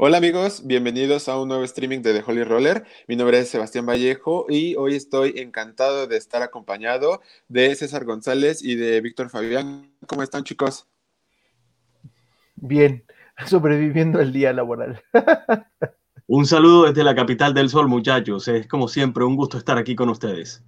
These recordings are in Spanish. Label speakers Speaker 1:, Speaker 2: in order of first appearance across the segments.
Speaker 1: Hola amigos, bienvenidos a un nuevo streaming de The Holy Roller. Mi nombre es Sebastián Vallejo y hoy estoy encantado de estar acompañado de César González y de Víctor Fabián. ¿Cómo están chicos?
Speaker 2: Bien, sobreviviendo el día laboral.
Speaker 3: un saludo desde la capital del sol, muchachos. Es como siempre un gusto estar aquí con ustedes.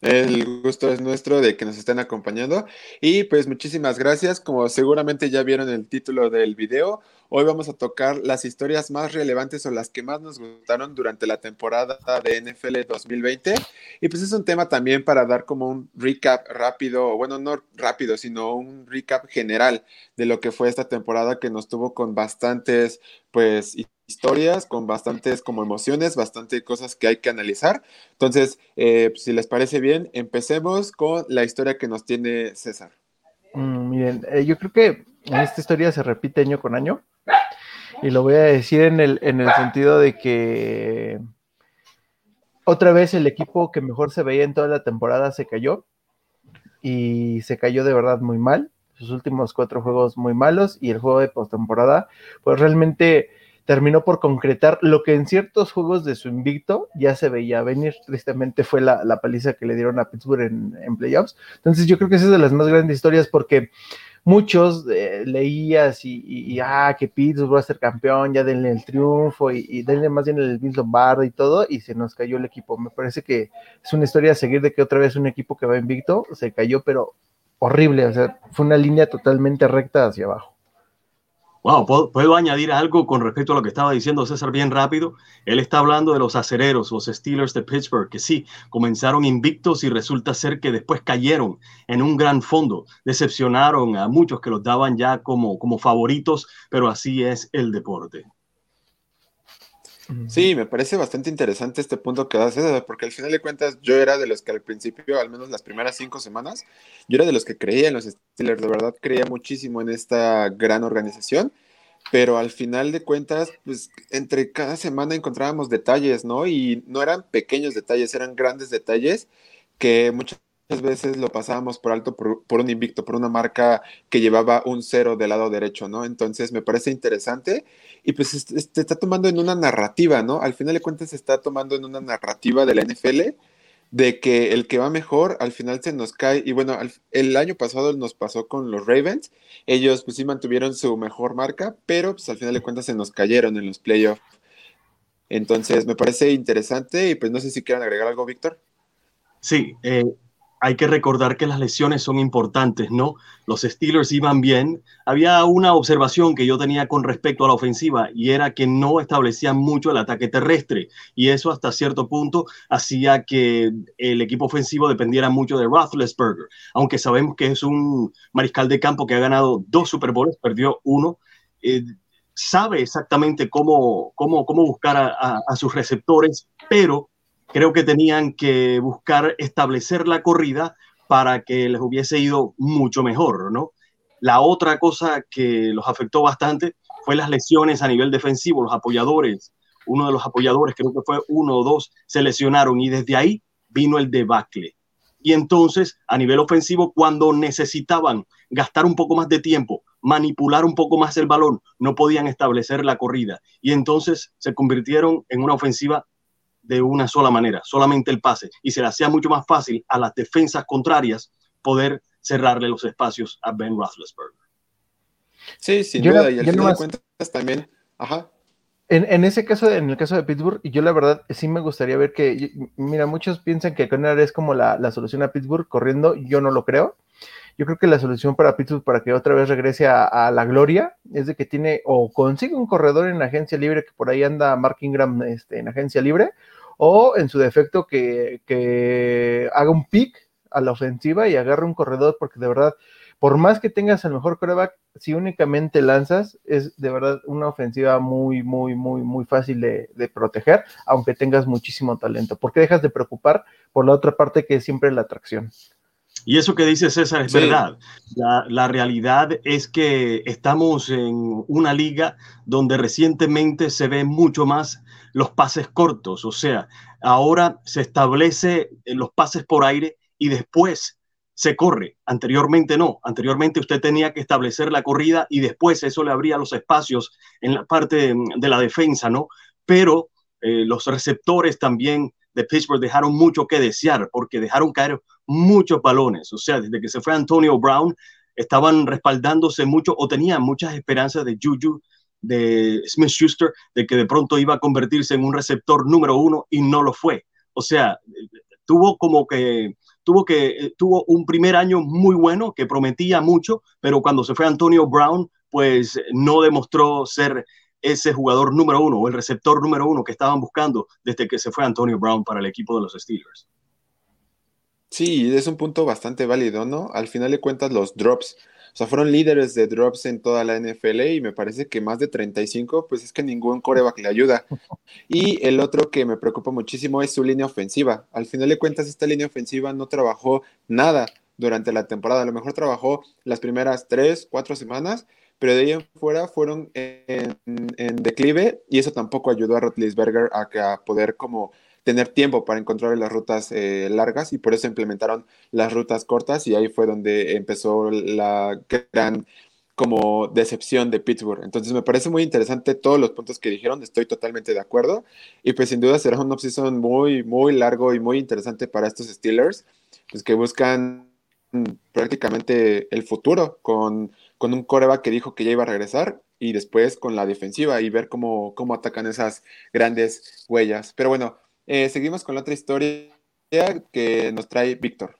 Speaker 1: El gusto es nuestro de que nos estén acompañando y pues muchísimas gracias. Como seguramente ya vieron el título del video, hoy vamos a tocar las historias más relevantes o las que más nos gustaron durante la temporada de NFL 2020. Y pues es un tema también para dar como un recap rápido, bueno, no rápido, sino un recap general de lo que fue esta temporada que nos tuvo con bastantes pues historias, con bastantes como emociones, bastantes cosas que hay que analizar. Entonces, eh, si les parece bien, empecemos con la historia que nos tiene César.
Speaker 2: Mm, miren, eh, yo creo que esta historia se repite año con año. Y lo voy a decir en el, en el sentido de que otra vez el equipo que mejor se veía en toda la temporada se cayó. Y se cayó de verdad muy mal. Sus últimos cuatro juegos muy malos. Y el juego de postemporada, pues realmente terminó por concretar lo que en ciertos juegos de su invicto ya se veía venir. Tristemente fue la, paliza que le dieron a Pittsburgh en, playoffs. Entonces yo creo que esa es de las más grandes historias porque muchos eh, leías y, ah, que Pittsburgh va a ser campeón, ya denle el triunfo y, denle más bien el Vince Lombardo y todo, y se nos cayó el equipo. Me parece que es una historia a seguir de que otra vez un equipo que va invicto se cayó, pero horrible, o sea, fue una línea totalmente recta hacia abajo.
Speaker 3: Wow, ¿puedo, añadir algo con respecto a lo que estaba diciendo César bien rápido. Él está hablando de los acereros, los Steelers de Pittsburgh, que sí, comenzaron invictos y resulta ser que después cayeron en un gran fondo. Decepcionaron a muchos que los daban ya como, como favoritos, pero así es el deporte.
Speaker 1: Sí, me parece bastante interesante este punto que haces, porque al final de cuentas yo era de los que al principio, al menos las primeras cinco semanas, yo era de los que creía en los Steelers, de verdad creía muchísimo en esta gran organización, pero al final de cuentas, pues entre cada semana encontrábamos detalles, ¿no? Y no eran pequeños detalles, eran grandes detalles que muchas veces lo pasábamos por alto por, un invicto, por una marca que llevaba un cero del lado derecho, ¿no? Entonces me parece interesante y pues se está tomando en una narrativa, ¿no? Al final de cuentas se está tomando en una narrativa de la NFL de que el que va mejor al final se nos cae y bueno, el año pasado nos pasó con los Ravens, ellos pues sí mantuvieron su mejor marca, pero pues al final de cuentas se nos cayeron en los playoffs. Entonces me parece interesante y pues no sé si quieran agregar algo, Víctor.
Speaker 3: Sí, eh, hay que recordar que las lesiones son importantes, ¿no? Los Steelers iban bien. Había una observación que yo tenía con respecto a la ofensiva y era que no establecían mucho el ataque terrestre y eso hasta cierto punto hacía que el equipo ofensivo dependiera mucho de Roethlisberger, aunque sabemos que es un mariscal de campo que ha ganado dos Super Bowls, perdió uno. Eh, sabe exactamente cómo, cómo, cómo buscar a sus receptores, pero creo que tenían que buscar establecer la corrida para que les hubiese ido mucho mejor, ¿no? La otra cosa que los afectó bastante fue las lesiones a nivel defensivo, los apoyadores. Uno de los apoyadores, creo que fue uno o dos, se lesionaron y desde ahí vino el debacle. Y entonces, a nivel ofensivo, cuando necesitaban gastar un poco más de tiempo, manipular un poco más el balón, no podían establecer la corrida. Y entonces se convirtieron en una ofensiva de una sola manera, solamente el pase, y se le hacía mucho más fácil a las defensas contrarias poder cerrarle los espacios a Ben Roethlisberger.
Speaker 1: Sí, sin duda, y al final de cuentas también, ajá.
Speaker 2: En, ese caso, en el caso de Pittsburgh, yo la verdad sí me gustaría ver que, mira, muchos piensan que Conner es como la, la, solución a Pittsburgh corriendo, yo no lo creo. Yo creo que la solución para Pittsburgh para que otra vez regrese a, a, la gloria es de que tiene o consigue un corredor en agencia libre, que por ahí anda Mark Ingram este, en agencia libre, o en su defecto que, haga un pick a la ofensiva y agarre un corredor, porque de verdad, por más que tengas el mejor coreback, si únicamente lanzas, es de verdad una ofensiva muy, muy, muy, muy fácil de, proteger, aunque tengas muchísimo talento, porque dejas de preocupar por la otra parte que es siempre la atracción.
Speaker 3: Y eso que dice César es verdad. La, la, realidad es que estamos en una liga donde recientemente se ve mucho más los pases cortos, o sea, ahora se establece los pases por aire y después se corre. Anteriormente no. Anteriormente usted tenía que establecer la corrida y después eso le abría los espacios en la parte de, la defensa, ¿no? Pero eh, los receptores también de Pittsburgh dejaron mucho que desear porque dejaron caer muchos balones. O sea, desde que se fue Antonio Brown, estaban respaldándose mucho o tenían muchas esperanzas de Juju, de Smith Schuster, de que de pronto iba a convertirse en un receptor número uno y no lo fue. O sea, tuvo como que tuvo que eh, tuvo un primer año muy bueno que prometía mucho, pero cuando se fue Antonio Brown, pues no demostró ser ese jugador número uno o el receptor número uno que estaban buscando desde que se fue Antonio Brown para el equipo de los Steelers.
Speaker 1: Sí, es un punto bastante válido, ¿no? Al final de cuentas, los drops, o sea, fueron líderes de drops en toda la NFL y me parece que más de 35, pues es que ningún coreback le ayuda. Y el otro que me preocupa muchísimo es su línea ofensiva. Al final de cuentas, esta línea ofensiva no trabajó nada durante la temporada. A lo mejor trabajó las primeras tres, cuatro semanas, pero de ahí en fuera fueron en, declive y eso tampoco ayudó a Rotlisberger a, a poder como tener tiempo para encontrar las rutas eh, largas y por eso implementaron las rutas cortas y ahí fue donde empezó la gran como decepción de Pittsburgh. Entonces me parece muy interesante todos los puntos que dijeron, estoy totalmente de acuerdo y pues sin duda será un offseason muy, muy largo y muy interesante para estos Steelers, pues que buscan prácticamente el futuro con, con un coreback que dijo que ya iba a regresar y después con la defensiva y ver cómo, cómo atacan esas grandes huellas. Pero bueno, eh, seguimos con la otra historia que nos trae Víctor.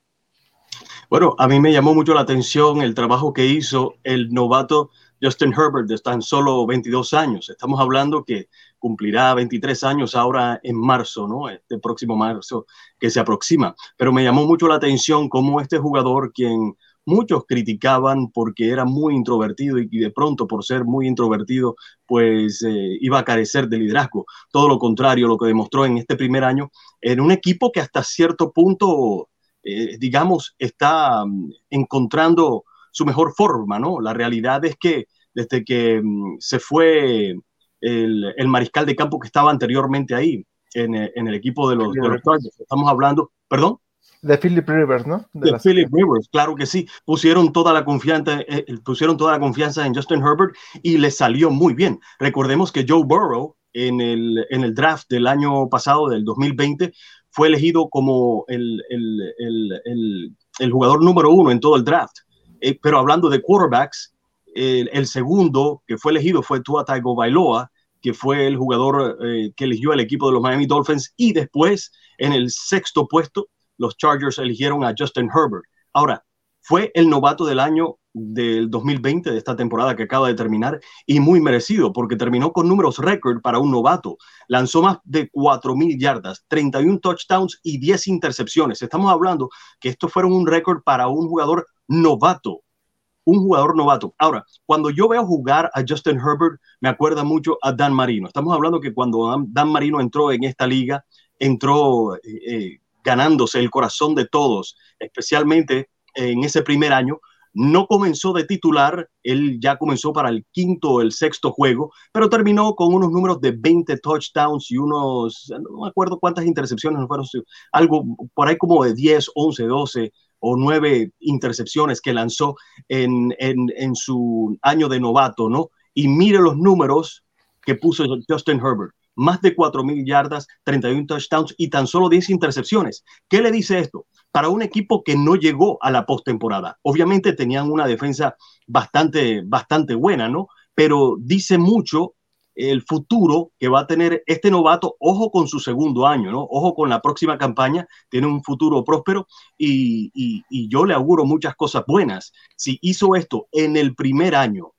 Speaker 3: Bueno, a mí me llamó mucho la atención el trabajo que hizo el novato Justin Herbert de tan solo 22 años. Estamos hablando que cumplirá 23 años ahora en marzo, ¿no? Este próximo marzo que se aproxima. Pero me llamó mucho la atención cómo este jugador, quien muchos criticaban porque era muy introvertido y, de pronto por ser muy introvertido pues eh, iba a carecer de liderazgo. Todo lo contrario, lo que demostró en este primer año en un equipo que hasta cierto punto, eh, digamos, está mm, encontrando su mejor forma, ¿no? La realidad es que desde que mm, se fue el, mariscal de campo que estaba anteriormente ahí en, el equipo de los, de los estamos hablando, perdón.
Speaker 2: De Philip Rivers, ¿no?
Speaker 3: De, Philip Rivers, claro que sí. Pusieron toda la confianza, eh, eh, pusieron toda la confianza en Justin Herbert y le salió muy bien. Recordemos que Joe Burrow en el, en el draft del año pasado, del 2020, fue elegido como el, el, el, jugador número uno en todo el draft. Eh, pero hablando de quarterbacks, el, segundo que fue elegido fue Tua Tagovailoa, que fue el jugador que eligió el equipo de los Miami Dolphins, y después en el sexto puesto los Chargers eligieron a Justin Herbert. Ahora, fue el novato del año del 2020, de esta temporada que acaba de terminar, y muy merecido, porque terminó con números récord para un novato. Lanzó más de 4.000 yardas, 31 touchdowns y 10 intercepciones. Estamos hablando que esto fueron un récord para un jugador novato, un jugador novato. Ahora, cuando yo veo jugar a Justin Herbert, me acuerda mucho a Dan Marino. Estamos hablando que cuando Dan Marino entró en esta liga, entró... Eh, eh, ganándose el corazón de todos, especialmente en ese primer año. No comenzó de titular, él ya comenzó para el quinto o el sexto juego, pero terminó con unos números de 20 touchdowns y unos, no me acuerdo cuántas intercepciones, fueron, algo por ahí como de 10, 11, 12 o 9 intercepciones que lanzó en, en, en su año de novato, ¿no? Y mire los números que puso Justin Herbert más de 4.000 yardas, 31 touchdowns y tan solo 10 intercepciones. ¿Qué le dice esto? Para un equipo que no llegó a la postemporada. Obviamente tenían una defensa bastante, bastante buena, ¿no? Pero dice mucho el futuro que va a tener este novato, ojo con su segundo año, ¿no? Ojo con la próxima campaña, tiene un futuro próspero y, y yo le auguro muchas cosas buenas. Si hizo esto en el primer año,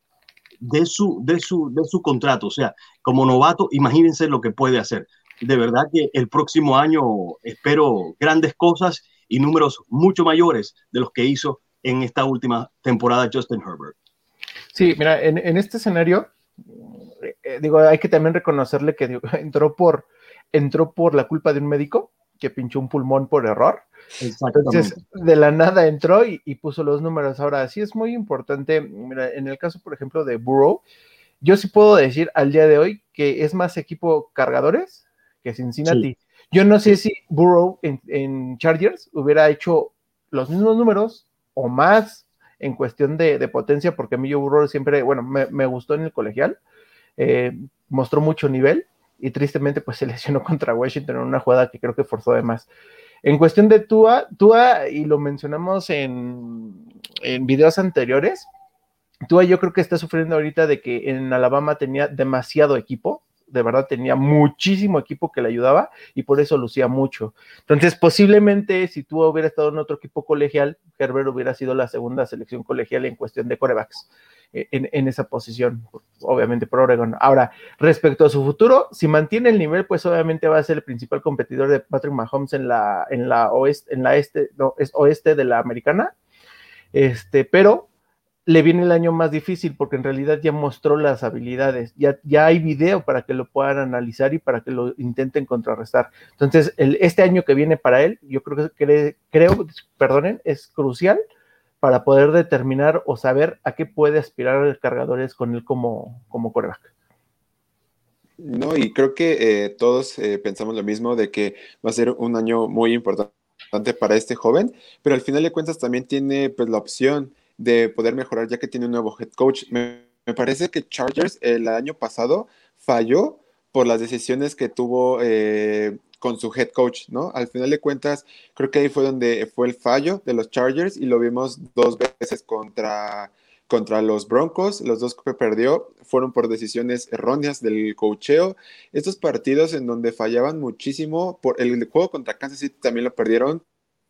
Speaker 3: de su, de su, de su contrato. O sea, como novato, imagínense lo que puede hacer. De verdad que el próximo año espero grandes cosas y números mucho mayores de los que hizo en esta última temporada Justin Herbert.
Speaker 2: Sí, mira, en, este escenario, eh, digo, hay que también reconocerle que entró por, entró por la culpa de un médico que pinchó un pulmón por error. Entonces, de la nada entró y, puso los números. Ahora, sí es muy importante, mira, en el caso, por ejemplo, de Burrow, yo sí puedo decir al día de hoy que es más equipo cargadores que Cincinnati. Yo no sé si Burrow en, Chargers hubiera hecho los mismos números o más en cuestión de, potencia, porque a mí Joe Burrow siempre, bueno, me, gustó en el colegial, eh, mostró mucho nivel y tristemente pues se lesionó contra Washington en una jugada que creo que forzó de más. En cuestión de Tua, Tua, y lo mencionamos en, en videos anteriores, Tua yo creo que está sufriendo ahorita de que en Alabama tenía demasiado equipo, de verdad tenía muchísimo equipo que le ayudaba y por eso lucía mucho. Entonces, posiblemente si tú hubiera estado en otro equipo colegial, Herbert hubiera sido la segunda selección colegial en cuestión de corebacks. Eh, en, esa posición, obviamente por Oregon. Ahora, respecto a su futuro, si mantiene el nivel, pues obviamente va a ser el principal competidor de Patrick Mahomes en la, en la oeste, en la este, no, es oeste de la americana. Este, pero le viene el año más difícil porque en realidad ya mostró las habilidades, ya, ya hay video para que lo puedan analizar y para que lo intenten contrarrestar. Entonces, este año que viene para él, yo creo que creo, perdonen, es crucial para poder determinar o saber a qué puede aspirar el cargadores con él como, como coreback.
Speaker 1: No, y creo que eh, todos eh, pensamos lo mismo de que va a ser un año muy importante para este joven, pero al final de cuentas también tiene pues la opción de poder mejorar ya que tiene un nuevo head coach. Me, parece que Chargers el año pasado falló por las decisiones que tuvo eh, con su head coach, ¿no? Al final de cuentas, creo que ahí fue donde fue el fallo de los Chargers y lo vimos dos veces contra, contra los Broncos. Los dos que perdió fueron por decisiones erróneas del coacheo. Estos partidos en donde fallaban muchísimo, por el juego contra Kansas City también lo perdieron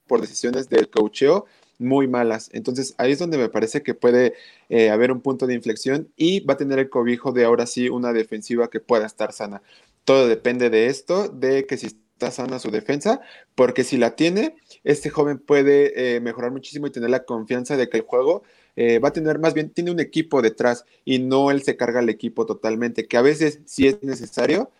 Speaker 1: por decisiones del coacheo muy malas. Entonces ahí es donde me parece que puede eh, haber un punto de inflexión y va a tener el cobijo de ahora sí una defensiva que pueda estar sana. Todo depende de esto, de que si está sana su defensa, porque si la tiene, este joven puede eh, mejorar muchísimo y tener la confianza de que el juego eh, va a tener más bien, tiene un equipo detrás y no él se carga el equipo totalmente, que a veces sí es necesario,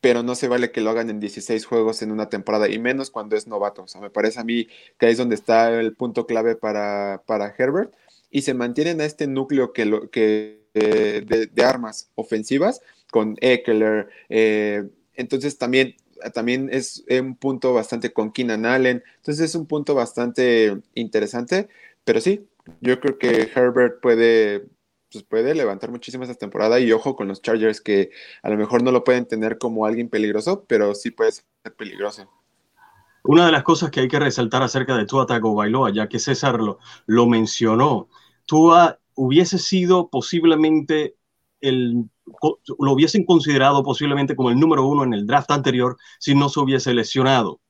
Speaker 1: pero no se vale que lo hagan en 16 juegos en una temporada, y menos cuando es novato. O sea, me parece a mí que ahí es donde está el punto clave para, para Herbert, y se mantienen a este núcleo que, lo, que eh, de, armas ofensivas con Eckler. Eh, entonces también, también es un punto bastante con Keenan Allen. Entonces es un punto bastante interesante, pero sí, yo creo que Herbert puede pues puede levantar muchísimo esta temporada y ojo con los Chargers que a lo mejor no lo pueden tener como alguien peligroso, pero sí puede ser peligroso.
Speaker 3: Una de las cosas que hay que resaltar acerca de Tua Tagovailoa, ya que César lo, lo mencionó, Tua hubiese sido posiblemente el, lo hubiesen considerado posiblemente como el número uno en el draft anterior si no se hubiese lesionado.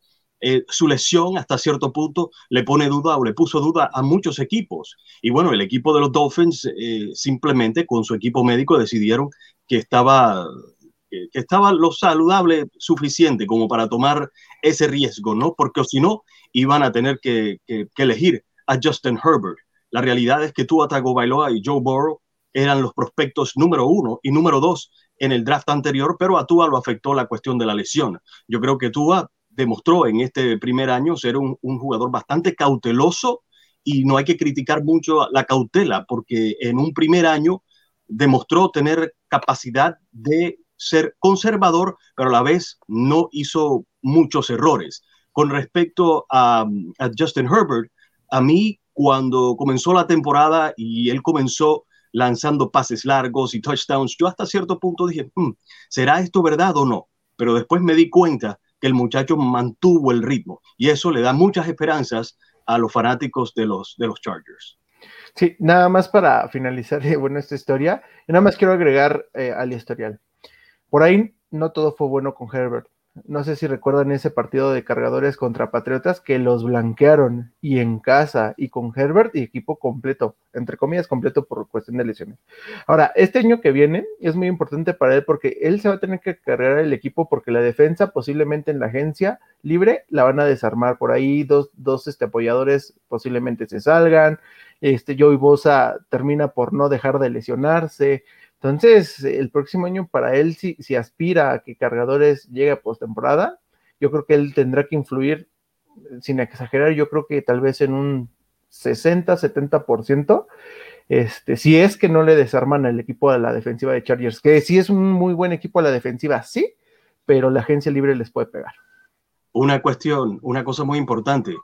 Speaker 3: Eh, su lesión hasta cierto punto le pone duda o le puso duda a muchos equipos. Y bueno, el equipo de los Dolphins eh, simplemente con su equipo médico decidieron que estaba, que estaba lo saludable suficiente como para tomar ese riesgo, ¿no? Porque si no, iban a tener que, que, elegir a Justin Herbert. La realidad es que Tua Tagovailoa y Joe Burrow eran los prospectos número uno y número dos en el draft anterior, pero a Tua lo afectó la cuestión de la lesión. Yo creo que Tua demostró en este primer año ser un, jugador bastante cauteloso y no hay que criticar mucho la cautela porque en un primer año demostró tener capacidad de ser conservador, pero a la vez no hizo muchos errores. Con respecto a, Justin Herbert, a mí cuando comenzó la temporada y él comenzó lanzando pases largos y touchdowns, yo hasta cierto punto dije, hmm, ¿será esto verdad o no? Pero después me di cuenta que el muchacho mantuvo el ritmo y eso le da muchas esperanzas a los fanáticos de los, de los Chargers.
Speaker 2: Sí, nada más para finalizar bueno, esta historia, nada más quiero agregar eh, al historial. Por ahí no todo fue bueno con Herbert no sé si recuerdan ese partido de cargadores contra Patriotas que los blanquearon y en casa y con Herbert y equipo completo, entre comillas completo por cuestión de lesiones. Ahora, este año que viene es muy importante para él porque él se va a tener que cargar el equipo porque la defensa posiblemente en la agencia libre la van a desarmar por ahí, dos, dos este, apoyadores posiblemente se salgan, este Joey Bosa termina por no dejar de lesionarse, entonces, el próximo año para él, si, si aspira a que Cargadores llegue a postemporada, yo creo que él tendrá que influir, sin exagerar, yo creo que tal vez en un 60, 70%, este, si es que no le desarman al equipo de la defensiva de Chargers, que sí es un muy buen equipo a la defensiva, sí, pero la agencia libre les puede pegar.
Speaker 3: Una cuestión, una cosa muy importante,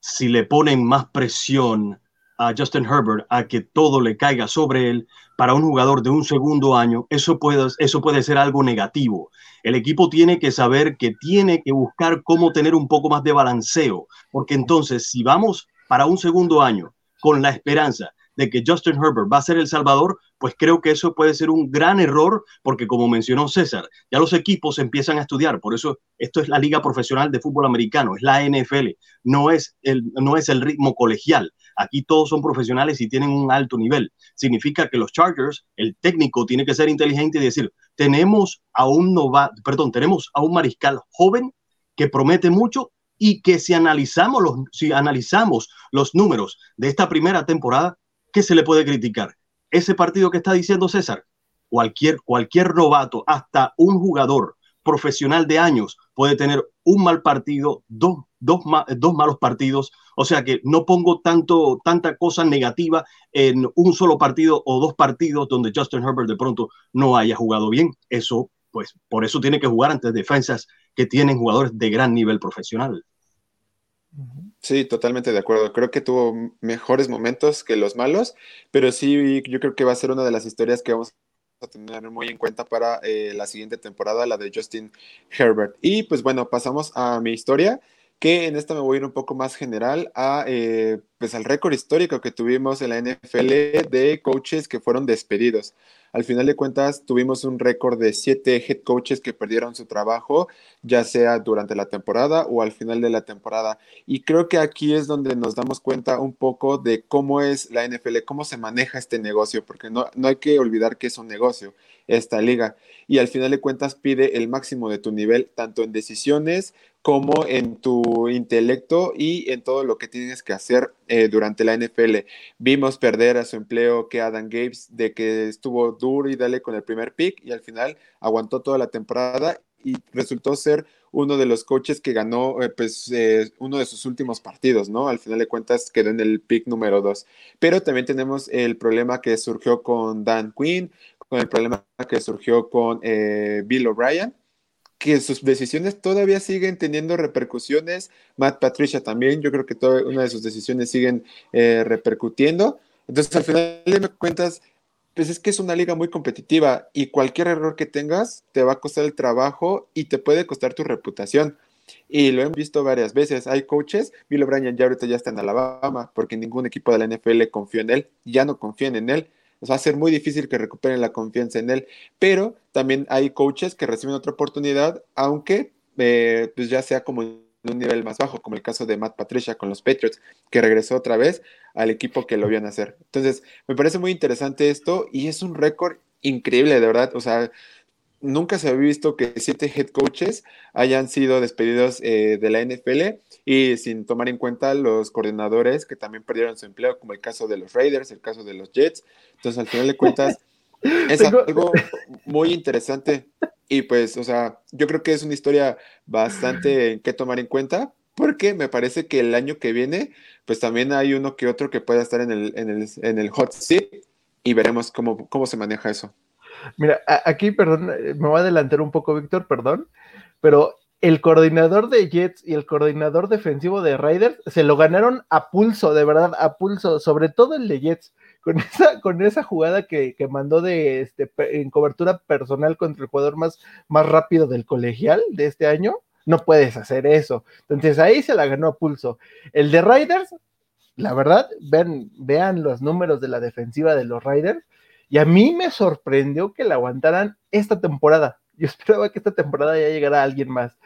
Speaker 3: si le ponen más presión a Justin Herbert a que todo le caiga sobre él para un jugador de un segundo año, eso puede, eso puede ser algo negativo. El equipo tiene que saber que tiene que buscar cómo tener un poco más de balanceo, porque entonces si vamos para un segundo año con la esperanza de que Justin Herbert va a ser el Salvador, pues creo que eso puede ser un gran error, porque como mencionó César, ya los equipos empiezan a estudiar, por eso esto es la Liga Profesional de Fútbol Americano, es la NFL, no es el, no es el ritmo colegial. Aquí todos son profesionales y tienen un alto nivel. Significa que los Chargers, el técnico tiene que ser inteligente y decir, tenemos a un nova, perdón, tenemos a un mariscal joven que promete mucho y que si analizamos los, si analizamos los números de esta primera temporada, ¿qué se le puede criticar? Ese partido que está diciendo César, cualquier, cualquier novato, hasta un jugador profesional de años puede tener un mal partido, dos, dos, malos partidos. O sea que no pongo tanto, tanta cosa negativa en un solo partido o dos partidos donde Justin Herbert de pronto no haya jugado bien. Eso, pues, por eso tiene que jugar ante defensas que tienen jugadores de gran nivel profesional.
Speaker 1: Sí, totalmente de acuerdo. Creo que tuvo mejores momentos que los malos, pero sí, yo creo que va a ser una de las historias que vamos a tener muy en cuenta para eh, la siguiente temporada, la de Justin Herbert. Y pues bueno, pasamos a mi historia que en esta me voy a ir un poco más general a, eh, pues al récord histórico que tuvimos en la NFL de coaches que fueron despedidos. Al final de cuentas, tuvimos un récord de siete head coaches que perdieron su trabajo, ya sea durante la temporada o al final de la temporada. Y creo que aquí es donde nos damos cuenta un poco de cómo es la NFL, cómo se maneja este negocio, porque no, no hay que olvidar que es un negocio esta liga. Y al final de cuentas pide el máximo de tu nivel, tanto en decisiones como en tu intelecto y en todo lo que tienes que hacer eh, durante la NFL. Vimos perder a su empleo que Adam Gates, de que estuvo duro y dale con el primer pick y al final aguantó toda la temporada y resultó ser uno de los coaches que ganó eh, pues eh, uno de sus últimos partidos, ¿no? Al final de cuentas quedó en el pick número dos. Pero también tenemos el problema que surgió con Dan Quinn, con el problema que surgió con Bill O'Brien que sus decisiones todavía siguen teniendo repercusiones. Matt Patricia también, yo creo que toda una de sus decisiones siguen eh, repercutiendo. Entonces, al final de cuentas, pues es que es una liga muy competitiva y cualquier error que tengas te va a costar el trabajo y te puede costar tu reputación. Y lo hemos visto varias veces. Hay coaches, Bill O'Brien ya ahorita ya está en Alabama porque ningún equipo de la NFL confió en él, ya no confían en él va a ser muy difícil que recuperen la confianza en él, pero también hay coaches que reciben otra oportunidad, aunque eh, pues ya sea como en un nivel más bajo, como el caso de Matt Patricia con los Patriots, que regresó otra vez al equipo que lo vio hacer. Entonces, me parece muy interesante esto y es un récord increíble, de verdad. O sea, nunca se había visto que siete head coaches hayan sido despedidos eh, de la NFL y sin tomar en cuenta los coordinadores que también perdieron su empleo, como el caso de los Raiders, el caso de los Jets. Entonces, al final de cuentas, es algo muy interesante y pues, o sea, yo creo que es una historia bastante que tomar en cuenta porque me parece que el año que viene, pues también hay uno que otro que pueda estar en el, en el, en el hot seat y veremos cómo, cómo se maneja eso.
Speaker 2: Mira, aquí, perdón, me voy a adelantar un poco, Víctor, perdón, pero el coordinador de Jets y el coordinador defensivo de Raiders se lo ganaron a pulso, de verdad, a pulso, sobre todo el de Jets, con esa, con esa jugada que, mandó de este, en cobertura personal contra el jugador más, más rápido del colegial de este año. No puedes hacer eso. Entonces ahí se la ganó a pulso. El de Raiders, la verdad, vean, vean los números de la defensiva de los Raiders y a mí me sorprendió que la aguantaran esta temporada. Yo esperaba que esta temporada ya llegara alguien más.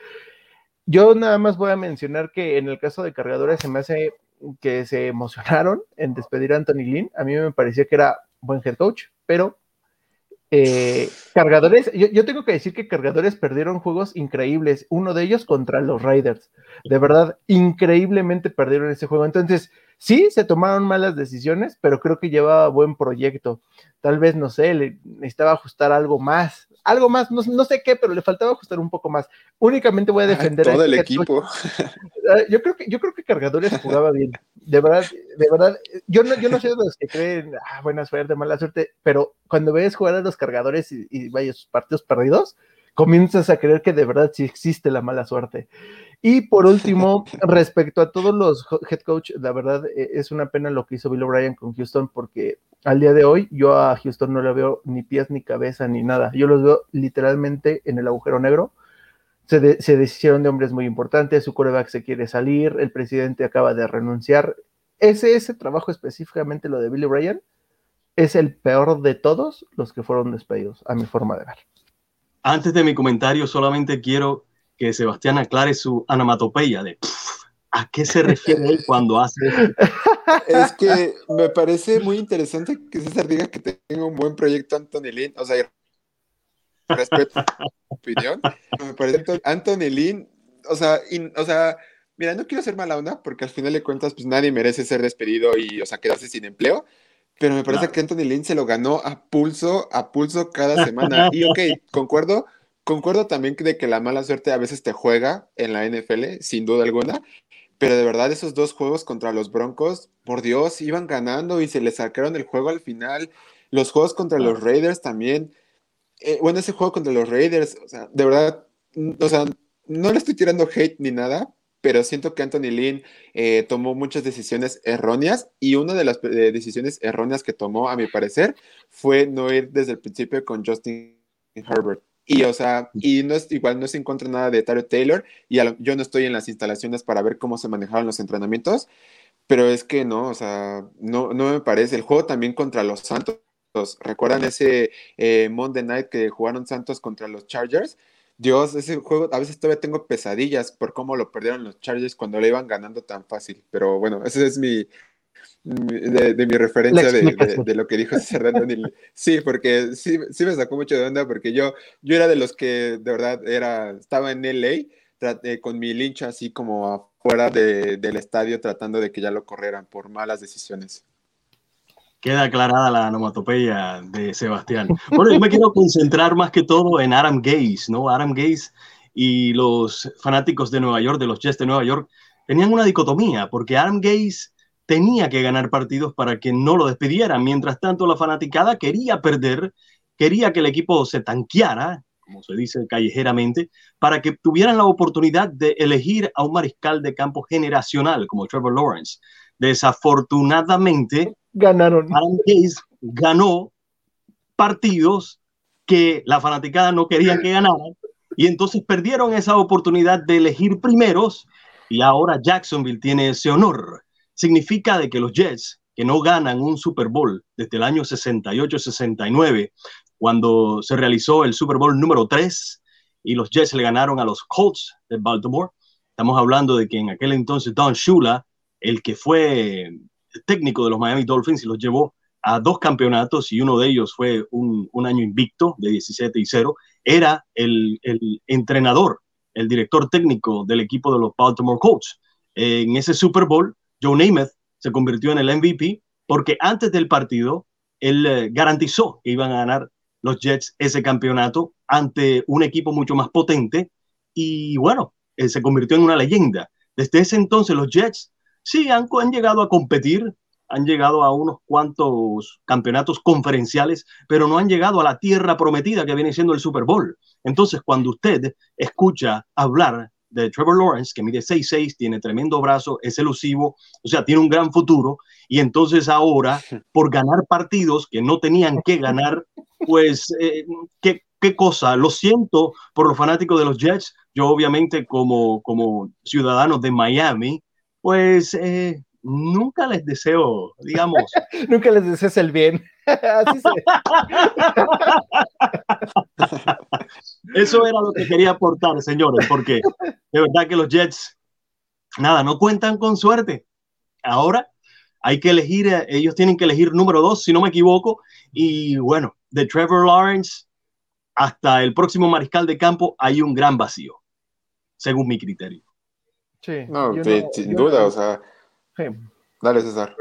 Speaker 2: Yo nada más voy a mencionar que en el caso de cargadores se me hace que se emocionaron en despedir a Anthony Lynn. A mí me parecía que era buen head coach, pero eh, cargadores, yo, tengo que decir que cargadores perdieron juegos increíbles. Uno de ellos contra los Raiders. De verdad, increíblemente perdieron ese juego. Entonces, Sí, se tomaron malas decisiones, pero creo que llevaba buen proyecto. Tal vez, no sé, le necesitaba ajustar algo más, algo más, no, sé qué, pero le faltaba ajustar un poco más. Únicamente voy a defender
Speaker 1: todo el equipo.
Speaker 2: Ah, yo creo que yo creo que Cargadores jugaba bien. De verdad, de verdad, yo no, yo no soy de los que creen, ah, buena suerte, mala suerte, pero cuando ves jugar a los Cargadores y, y vaya sus partidos perdidos, comienzas a creer que de verdad sí existe la mala suerte. Y por último, respecto a todos los head coach, la verdad e, es una pena lo que hizo Bill O'Brien con Houston porque al día de hoy yo a Houston no le veo ni pies ni cabeza ni nada. Yo los veo literalmente en el agujero negro. Se, se deshicieron de hombres muy importantes, su coreback se quiere salir, el presidente acaba de renunciar. Ese, ese trabajo específicamente, lo de Bill O'Brien, es el peor de todos los que fueron despedidos, a mi forma de ver.
Speaker 3: Antes de mi comentario, solamente quiero que Sebastián aclare su onomatopeya de ¿a qué se refiere él cuando hace
Speaker 1: Es que me parece muy interesante que César diga que tenga un buen proyecto Anthony Lynn, o sea, respeto opinión, me parece Anthony Lynn, o sea, o sea, mira, no quiero ser mala onda porque al final de cuentas pues nadie merece ser despedido y, o sea, quedarse sin empleo, pero me parece que Anthony Lynn se lo ganó a pulso, a pulso cada semana. Y ok, concuerdo, concuerdo también de que la mala suerte a veces te juega en la NFL, sin duda alguna. Pero de verdad, esos dos juegos contra los Broncos, por Dios, iban ganando y se les sacaron el juego al final. Los juegos contra los Raiders también. Eh, bueno, ese juego contra los Raiders, o sea, de verdad, o sea, no le estoy tirando hate ni nada, pero siento que Anthony Lynn eh, tomó muchas decisiones erróneas y una de las eh, decisiones erróneas que tomó, a mi parecer, fue no ir desde el principio con Justin Herbert. Y, o sea, y no es igual, no se encuentra nada de Tario Taylor y yo no estoy en las instalaciones para ver cómo se manejaron los entrenamientos, pero es que no, o sea, no, no me parece. El juego también contra los Santos, ¿recuerdan ese eh, Monday Night que jugaron Santos contra los Chargers? Dios, ese juego a veces todavía tengo pesadillas por cómo lo perdieron los Chargers cuando le iban ganando tan fácil. Pero bueno, esa es mi, de, mi referencia de, lo que dijo César Sí, porque sí, sí me sacó mucho de onda porque yo, yo era de los que de verdad era, estaba en LA eh, con mi lincha así como afuera del estadio tratando de que ya lo corrieran por malas decisiones
Speaker 3: queda aclarada la onomatopeya de Sebastián. Bueno, yo me quiero concentrar más que todo en Adam Gaze, ¿no? Adam Gaze y los fanáticos de Nueva York, de los Jets de Nueva York, tenían una dicotomía, porque Adam Gaze tenía que ganar partidos para que no lo despidieran. Mientras tanto, la fanaticada quería perder, quería que el equipo se tanqueara, como se dice callejeramente, para que tuvieran la oportunidad de elegir a un mariscal de campo generacional como Trevor Lawrence. Desafortunadamente,
Speaker 2: ganaron.
Speaker 3: Gaze ganó partidos que la fanaticada no quería que ganaran y entonces perdieron esa oportunidad de elegir primeros y ahora Jacksonville tiene ese honor. Significa de que los Jets, que no ganan un Super Bowl desde el año 68-69, cuando se realizó el Super Bowl número 3 y los Jets le ganaron a los Colts de Baltimore, estamos hablando de que en aquel entonces Don Shula, el que fue técnico de los Miami Dolphins y los llevó a dos campeonatos y uno de ellos fue un, año invicto de 17 y 0, era el, entrenador, el director técnico del equipo de los Baltimore Colts. En ese Super Bowl, Joe Namath se convirtió en el MVP porque antes del partido él eh, garantizó que iban a ganar los Jets ese campeonato ante un equipo mucho más potente y bueno, se convirtió en una leyenda. Desde ese entonces los Jets Sí, han, llegado a competir, han llegado a unos cuantos campeonatos conferenciales, pero no han llegado a la tierra prometida que viene siendo el Super Bowl. Entonces, cuando usted escucha hablar de Trevor Lawrence, que mide 6'6, tiene tremendo brazo, es elusivo, o sea, tiene un gran futuro, y entonces ahora, por ganar partidos que no tenían que ganar, pues, eh, ¿qué, ¿qué, cosa? Lo siento por los fanáticos de los Jets, yo obviamente como, como ciudadano de Miami, pues eh, nunca les deseo, digamos.
Speaker 2: nunca les desees el bien. Así
Speaker 3: Eso era lo que quería aportar, señores, porque de verdad que los Jets, nada, no cuentan con suerte. Ahora hay que elegir, eh, ellos tienen que elegir número dos, si no me equivoco, y bueno, de Trevor Lawrence hasta el próximo mariscal de campo hay un gran vacío, según mi criterio.
Speaker 1: Sí. No, sin duda, o sea. Dale, César.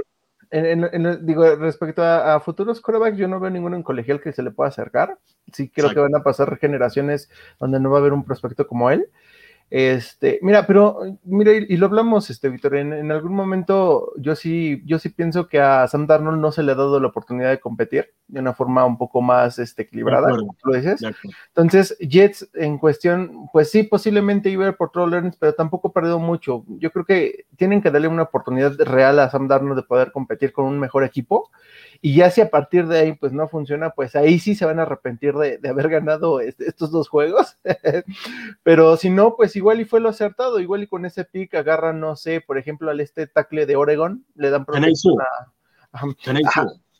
Speaker 2: digo, respecto a, futuros corebacks, yo no veo ninguno en colegial que se le pueda acercar. Sí creo que van a pasar generaciones donde no va a haber un prospecto como él. Este, mira, pero mira, y, lo hablamos, este, Víctor, en, algún momento yo sí, yo sí pienso que a Sam Darnold no se le ha dado la oportunidad de competir de una forma un poco más este, equilibrada, como tú lo dices. Entonces, Jets en cuestión, pues sí, posiblemente iba por Troll Learns, pero tampoco ha perdido mucho. Yo creo que tienen que darle una oportunidad real a Sam Darnold de poder competir con un mejor equipo. Y ya si a partir de ahí pues no funciona, pues ahí sí se van a arrepentir de, haber ganado este, estos dos juegos. pero si no, pues igual y fue lo acertado, igual y con ese pick agarran, no sé, por ejemplo, al este tackle de Oregon, le dan protección a...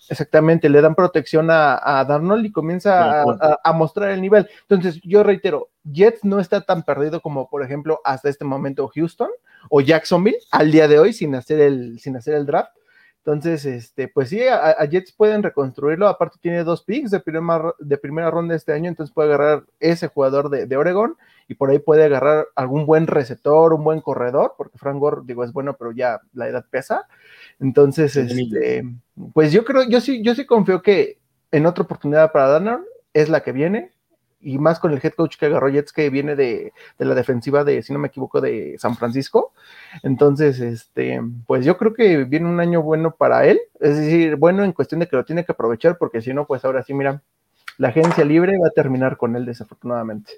Speaker 2: exactamente, le dan protección a, a Darnold y comienza a, mostrar el nivel. Entonces, yo reitero, Jets no está tan perdido como, por ejemplo, hasta este momento Houston o Jacksonville al día de hoy sin hacer el, sin hacer el draft. Entonces, este, pues sí, a, Jets pueden reconstruirlo. Aparte, tiene dos picks de, de primera ronda este año, entonces puede agarrar ese jugador de, de Oregon y por ahí puede agarrar algún buen receptor, un buen corredor, porque Frank Gore, digo, es bueno, pero ya la edad pesa. Entonces, este, pues yo creo, yo sí, yo sí confío que en otra oportunidad para Danner es la que viene, y más con el head coach que agarró Jets, que viene de, de, la defensiva de, si no me equivoco, de San Francisco. Entonces, este, pues yo creo que viene un año bueno para él, es decir, bueno en cuestión de que lo tiene que aprovechar, porque si no, pues ahora sí, mira, la agencia libre va a terminar con él desafortunadamente.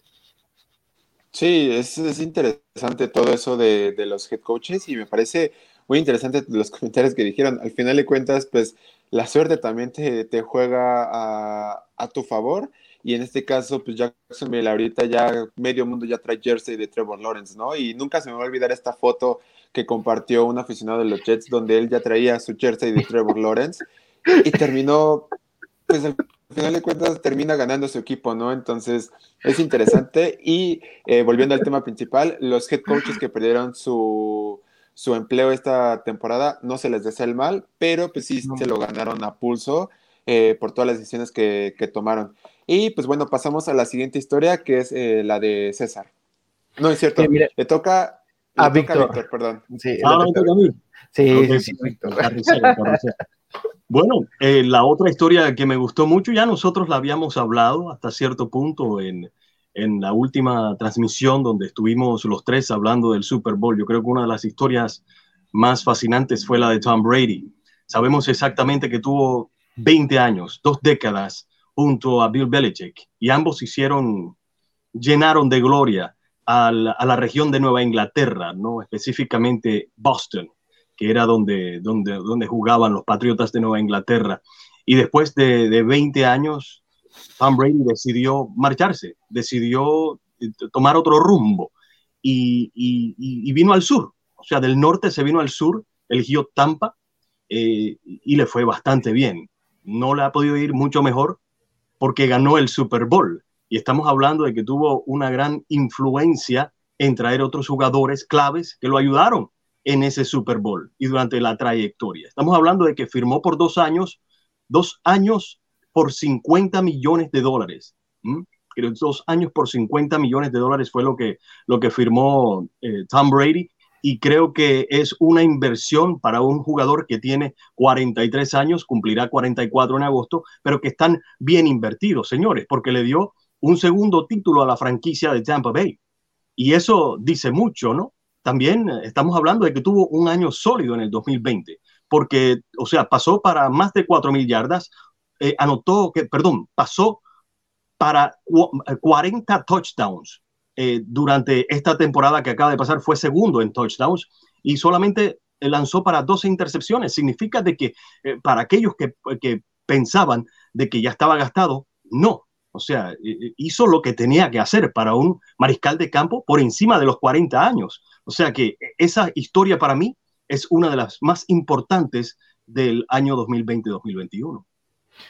Speaker 1: Sí, es, interesante todo eso de, los head coaches y me parece muy interesante los comentarios que dijeron. Al final de cuentas, pues la suerte también te, juega a, tu favor y en este caso, pues Jacksonville ahorita ya medio mundo ya trae jersey de Trevor Lawrence, ¿no? Y nunca se me va a olvidar esta foto que compartió un aficionado de los Jets donde él ya traía su jersey de Trevor Lawrence y terminó, pues al final de cuentas termina ganando su equipo, ¿no? Entonces es interesante. Y eh, volviendo al tema principal, los head coaches que perdieron su, empleo esta temporada no se les desea el mal, pero pues sí se lo ganaron a pulso eh, por todas las decisiones que, tomaron. Y pues bueno, pasamos a la siguiente historia que es eh, la de César. No es cierto, le toca
Speaker 2: a Víctor.
Speaker 1: perdón.
Speaker 2: Sí, ah, Sí, sí, sí, Víctor.
Speaker 3: Bueno, eh, la otra historia que me gustó mucho, ya nosotros la habíamos hablado hasta cierto punto en, en la última transmisión donde estuvimos los tres hablando del Super Bowl. Yo creo que una de las historias más fascinantes fue la de Tom Brady. Sabemos exactamente que tuvo 20 años, dos décadas junto a Bill Belichick y ambos hicieron, llenaron de gloria a la, región de Nueva Inglaterra, ¿no? específicamente Boston que era donde, donde, donde jugaban los Patriotas de Nueva Inglaterra. Y después de, de 20 años, Tom Brady decidió marcharse, decidió eh, tomar otro rumbo y, y, vino al sur. O sea, del norte se vino al sur, eligió Tampa eh, y le fue bastante bien. No le ha podido ir mucho mejor porque ganó el Super Bowl. Y estamos hablando de que tuvo una gran influencia en traer otros jugadores claves que lo ayudaron en ese Super Bowl y durante la trayectoria. Estamos hablando de que firmó por dos años, dos años por 50 millones de dólares. Dos años por 50 millones de dólares fue lo que, lo que firmó eh, Tom Brady y creo que es una inversión para un jugador que tiene 43 años, cumplirá 44 en agosto, pero que están bien invertidos, señores, porque le dio un segundo título a la franquicia de Tampa Bay. Y eso dice mucho, ¿no? también estamos hablando de que tuvo un año sólido en el 2020, porque, o sea, pasó para más de 4.000 yardas, eh, anotó que, perdón, pasó para 40 touchdowns eh, durante esta temporada que acaba de pasar, fue segundo en touchdowns y solamente lanzó para 12 intercepciones. Significa de que eh, para aquellos que, que pensaban de que ya estaba gastado, no, o sea, hizo lo que tenía que hacer para un mariscal de campo por encima de los 40 años. O sea que esa historia para mí es una de las más importantes del año 2020-2021.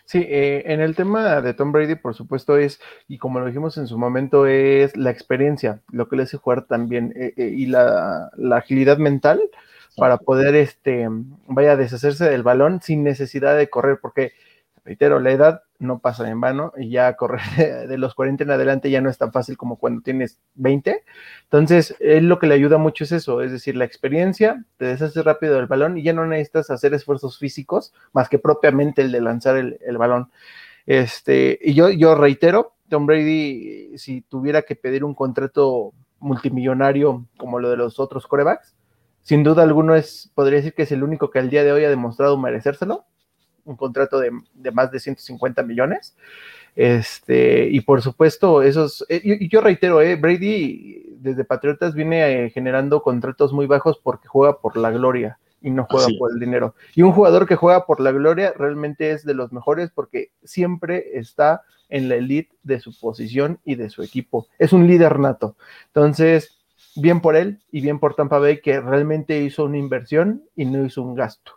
Speaker 2: Sí, eh, en el tema de Tom Brady, por supuesto, es, y como lo dijimos en su momento, es la experiencia, lo que le hace jugar también, eh, eh, y la, la, agilidad mental para poder, este, vaya deshacerse del balón sin necesidad de correr, porque reitero, la edad no pasa en vano y ya correr de los 40 en adelante ya no es tan fácil como cuando tienes 20. Entonces, él lo que le ayuda mucho es eso, es decir, la experiencia, te deshaces rápido del balón y ya no necesitas hacer esfuerzos físicos más que propiamente el de lanzar el, balón. Este, y yo, yo reitero, Tom Brady, si tuviera que pedir un contrato multimillonario como lo de los otros corebacks. Sin duda alguno es, podría decir que es el único que al día de hoy ha demostrado merecérselo. Un contrato de, más de 150 millones. Este, y por supuesto, esos, eh, y yo, reitero, eh, Brady desde Patriotas viene eh, generando contratos muy bajos porque juega por la gloria y no juega por el dinero. Y un jugador que juega por la gloria realmente es de los mejores porque siempre está en la elite de su posición y de su equipo. Es un líder nato. Entonces, bien por él y bien por Tampa Bay que realmente hizo una inversión y no hizo un gasto.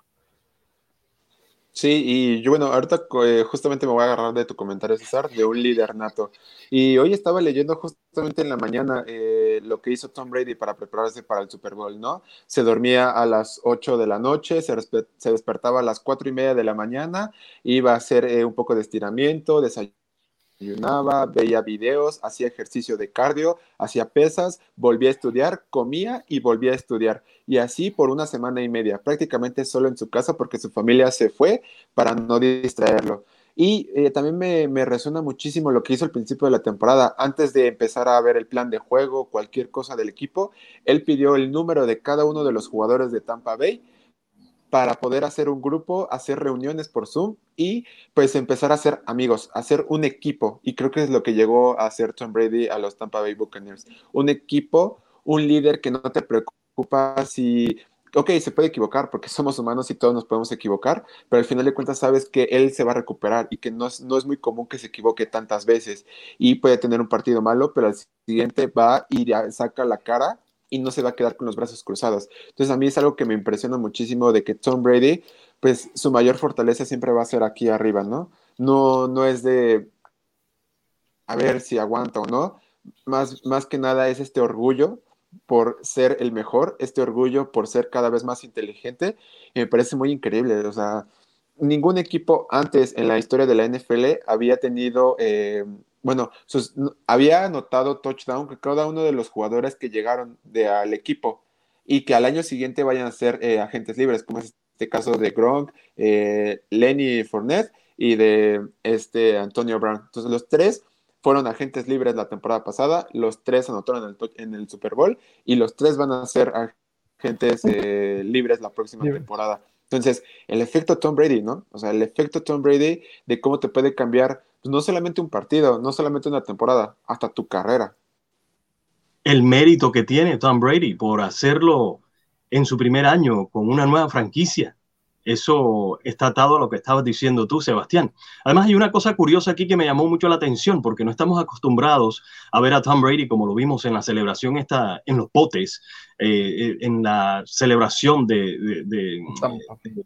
Speaker 1: Sí, y yo, bueno, ahorita eh, justamente me voy a agarrar de tu comentario, César, de un líder nato. Y hoy estaba leyendo justamente en la mañana eh, lo que hizo Tom Brady para prepararse para el Super Bowl, ¿no? Se dormía a las 8 de la noche, se, se despertaba a las 4 y media de la mañana, iba a hacer eh, un poco de estiramiento, desayuno ayunaba, veía videos, hacía ejercicio de cardio, hacía pesas, volvía a estudiar, comía y volvía a estudiar. Y así por una semana y media, prácticamente solo en su casa porque su familia se fue para no distraerlo. Y eh, también me, me, resuena muchísimo lo que hizo al principio de la temporada. Antes de empezar a ver el plan de juego, cualquier cosa del equipo, él pidió el número de cada uno de los jugadores de Tampa Bay para poder hacer un grupo, hacer reuniones por Zoom y pues empezar a ser amigos, hacer un equipo. Y creo que es lo que llegó a hacer Tom Brady a los Tampa Bay Buccaneers. Un equipo, un líder que no te preocupa si, ok, se puede equivocar porque somos humanos y todos nos podemos equivocar, pero al final de cuentas sabes que él se va a recuperar y que no es, no es muy común que se equivoque tantas veces y puede tener un partido malo, pero al siguiente va y saca la cara y no se va a quedar con los brazos cruzados. Entonces a mí es algo que me impresiona muchísimo de que Tom Brady, pues su mayor fortaleza siempre va a ser aquí arriba, ¿no? No, no es de a ver si aguanta o no. Más, más que nada es este orgullo por ser el mejor, este orgullo por ser cada vez más inteligente. Y me parece muy increíble. O sea, ningún equipo antes en la historia de la NFL había tenido eh, bueno, había anotado touchdown que cada uno de los jugadores que llegaron de, al equipo y que al año siguiente vayan a ser eh, agentes libres, como es este caso de Gronk, eh, Lenny Fournette y de este Antonio Brown. Entonces los tres fueron agentes libres la temporada pasada, los tres anotaron en el, Super Bowl y los tres van a ser agentes eh, libres la próxima temporada. Entonces, el efecto Tom Brady, ¿no? O sea, el efecto Tom Brady de cómo te puede cambiar no solamente un partido, no solamente una temporada, hasta tu carrera.
Speaker 3: El mérito que tiene Tom Brady por hacerlo en su primer año con una nueva franquicia. Eso está atado a lo que estabas diciendo tú, Sebastián. Además, hay una cosa curiosa aquí que me llamó mucho la atención, porque no estamos acostumbrados a ver a Tom Brady como lo vimos en la celebración esta, en los potes, eh, eh, en la celebración de,